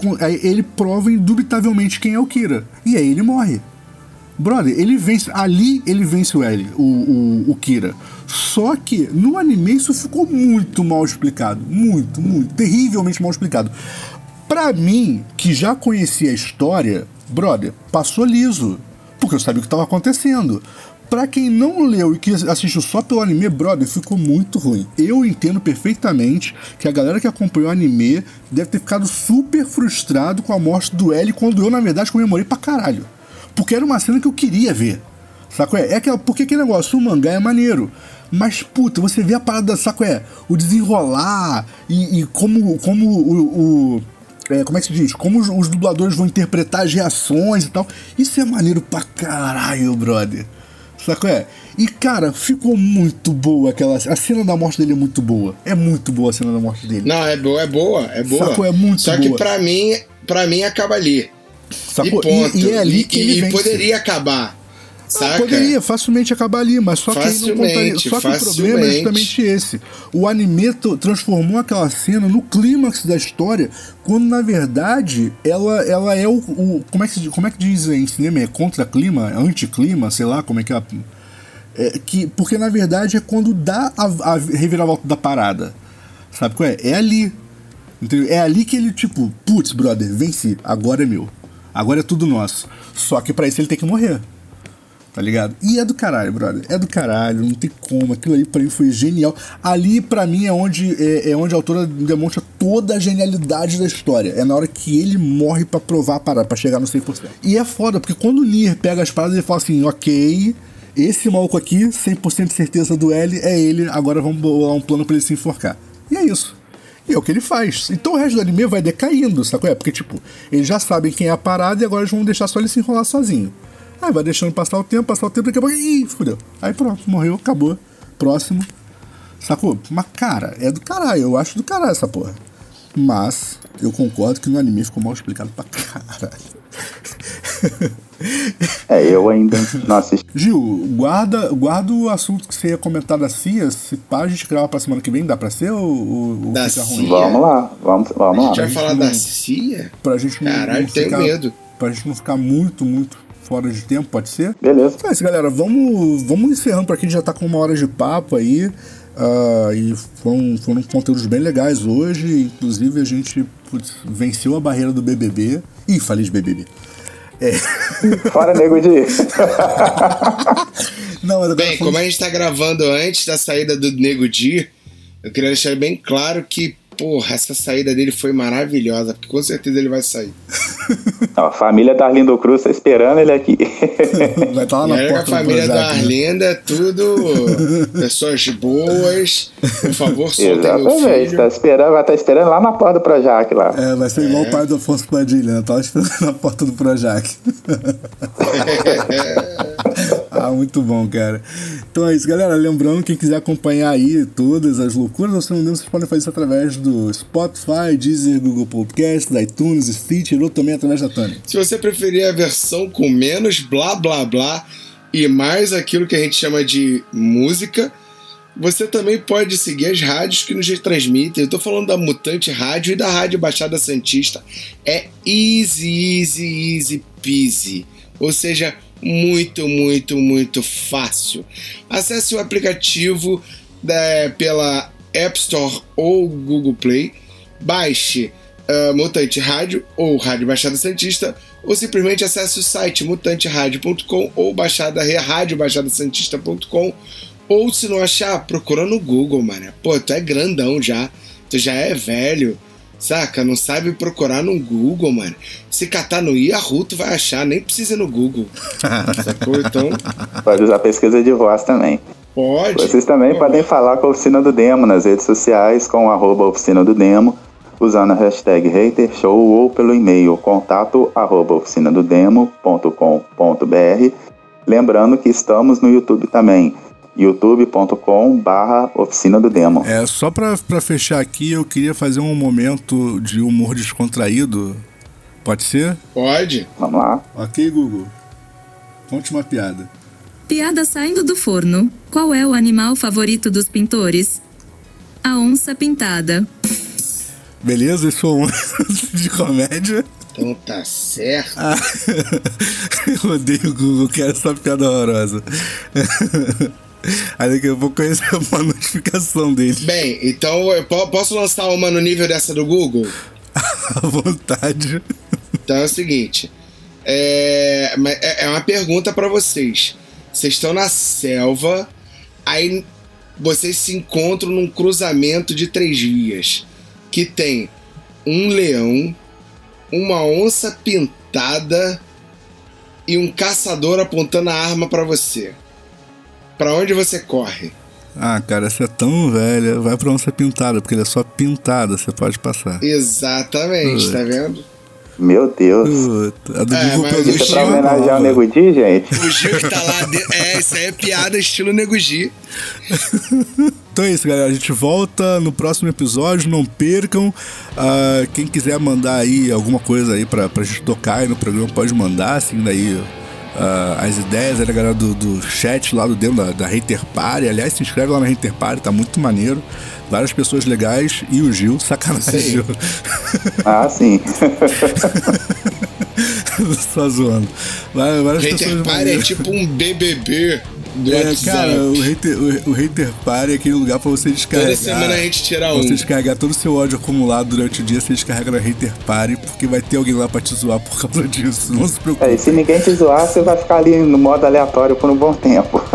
ele prova indubitavelmente quem é o Kira. E aí ele morre. Brother, ele vence. Ali ele vence o L, o, o, o Kira. Só que no anime isso ficou muito mal explicado. Muito, muito. Terrivelmente mal explicado. Pra mim, que já conhecia a história, brother, passou liso. Porque eu sabia o que estava acontecendo. Pra quem não leu e que assistiu só pelo anime, brother, ficou muito ruim. Eu entendo perfeitamente que a galera que acompanhou o anime deve ter ficado super frustrado com a morte do L, quando eu, na verdade, comemorei pra caralho. Porque era uma cena que eu queria ver. Saco é? É aquela, porque aquele negócio, o mangá é maneiro. Mas, puta, você vê a parada, saco é? O desenrolar e, e como, como o. o- é, como é que se diz? Como os, os dubladores vão interpretar as reações e tal. Isso é maneiro pra caralho, brother. Saco é? E, cara, ficou muito boa aquela. A cena da morte dele é muito boa. É muito boa a cena da morte dele. Não, é boa, é boa, é boa. Sacou? É muito Só que boa. pra mim, pra mim acaba ali. Sacou? E. E, e é ali E- que ele e vence. poderia acabar. Ah, Saca? poderia facilmente acabar ali, mas só que não contaria. Facilmente, Só que o problema é facilmente. justamente esse. O anime transformou aquela cena no clímax da história, quando na verdade ela, ela é o, o- como é que como é que diz em cinema é contra clima, anticlima, sei lá como é que é, é que porque na verdade é quando dá a, a reviravolta da parada, sabe qual é? É ali, entendeu? É ali que ele tipo, putz, brother, venci, agora é meu, agora é tudo nosso. Só que pra isso ele tem que morrer. Tá ligado? E é do caralho, brother. É do caralho, não tem como. Aquilo ali pra mim foi genial. Ali, pra mim, é onde, é, é onde a autora demonstra toda a genialidade da história. É na hora que ele morre pra provar a parada, pra chegar no 100%. E é foda, porque quando o Nier pega as paradas, ele fala assim: ok, esse maluco aqui, 100% de certeza do L, é ele, agora vamos bolar um plano pra ele se enforcar. E é isso. E é o que ele faz. Então o resto do anime vai decaindo, sacou? É porque, tipo, eles já sabem quem é a parada e agora eles vão deixar só ele se enrolar sozinho. Aí vai deixando passar o tempo, passar o tempo, daqui a pouco. Ih, fudeu. Aí pronto, morreu, acabou. Próximo. Sacou? Mas, cara, é do caralho. Eu acho do caralho essa porra. Mas, eu concordo que no anime ficou mal explicado pra caralho. É, eu ainda não assisti. Gil, guarda, guarda o assunto que você ia comentar da CIA. Se pá, a gente grava pra semana que vem, dá pra ser ou, ou, Da fica ruim? Vamos lá, vamos, A vamos gente lá. vai falar da CIA? Pra gente não, Caralho, não tenho ficar, medo. Pra gente não ficar muito, muito fora de tempo, pode ser? Beleza. Então é isso, galera. Vamos, vamos encerrando por aqui. Já tá com uma hora de papo aí. ah, e foram, foram conteúdos bem legais hoje. Inclusive, a gente putz, venceu a barreira do BBB. Ih, falei de BBB. Fora, nego de. Não, mas Bem, como a gente tá gravando antes da saída do Nego Di, eu queria deixar bem claro que, porra, essa saída dele foi maravilhosa, porque com certeza ele vai sair. A família da Arlindo Cruz tá esperando ele aqui. vai estar lá E na a porta do família da né? Arlinda é tudo pessoas boas. Por favor, meu Exatamente, filho. tá esperando, vai estar esperando lá na porta do Projac lá. É, vai ser igual o pai do Afonso Padilha, né? Tava esperando na porta do Projac. ah, muito bom, cara. Então é isso, galera. Lembrando, quem quiser acompanhar aí todas as loucuras do Cinema vocês podem fazer isso através do Spotify, Deezer, Google Podcast, iTunes, Stitcher ou também através da Tânia. Se você preferir a versão com menos blá blá blá e mais aquilo que a gente chama de música, você também pode seguir as rádios que nos retransmitem. Eu tô falando da Mutante Rádio e da Rádio Baixada Santista. É easy, easy, easy peasy. Ou seja, muito, muito, muito fácil. Acesse o aplicativo da- pela App Store ou Google Play. Baixe uh, Mutante Rádio ou Rádio Baixada Santista, ou simplesmente acesse o site mutanteradio.com ou baixada radiobaixadasantista.com Ou se não achar, procura no Google, mano. Pô, tu é grandão já. Tu já é velho. Saca? Não sabe procurar no Google, mano. Se catar no Yahoo, tu vai achar. Nem precisa ir no Google. Sacou? Então. Pode usar pesquisa de voz também. Pode. Vocês também podem falar com a Oficina do Demo nas redes sociais com arroba Oficina do Demo, usando a hashtag HaterShow ou pelo e-mail contato arroba oficinadodemo.com.br. Lembrando que estamos no YouTube também youtube.com barra oficina do demo. É, só pra, pra fechar aqui, eu queria fazer um momento de humor descontraído. Pode ser? Pode. Vamos lá. Ok, Google. Conte uma piada. Piada saindo do forno. Qual é o animal favorito dos pintores? A onça pintada. Beleza? Isso foi um de comédia. Então tá certo. Ah, eu odeio o Google, quero essa piada horrorosa. Aí daqui a pouco eu recebo uma notificação dele. Bem, então eu posso lançar uma no nível dessa do Google? À vontade. Então é o seguinte. É, é uma pergunta para vocês. Vocês estão na selva, aí vocês se encontram num cruzamento de três vias que tem um leão, uma onça pintada e um caçador apontando a arma para você. Para onde você corre? Ah, cara, essa é tão velha. Vai pra onça pintada, porque ele é só pintada, você pode passar. Exatamente, tá vendo? Meu Deus. a do é, Google Isso é pra homenagear o Nego Di, gente? O Gil que tá lá. De... É, isso aí é piada estilo Nego Di. Então é isso, galera. A gente volta no próximo episódio. Não percam. Uh, quem quiser mandar aí alguma coisa aí pra, pra gente tocar aí no programa, pode mandar, assim, daí. Uh, as ideias aí da galera do, do chat lá do dentro da, da Hater Party. Aliás, se inscreve lá na Hater Party, tá muito maneiro. Várias pessoas legais e o Gil, sacanagem, Gil. Ah, sim. Só zoando. Várias Hater Party é tipo um BBB do é, WhatsApp. Cara, o hater, o, o hater Party é aquele lugar pra você descarregar. Toda semana a gente tira um. Você descarregar todo o seu ódio acumulado durante o dia, você descarrega na hater Party, porque vai ter alguém lá pra te zoar por causa disso. Não se preocupe. É, e se ninguém te zoar, você vai ficar ali no modo aleatório por um bom tempo.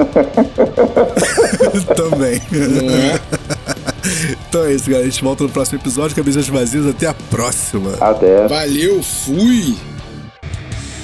Também. Não é? Então é isso, galera. A gente volta no próximo episódio. Cabeças vazias. Até a próxima. Até. Valeu, fui!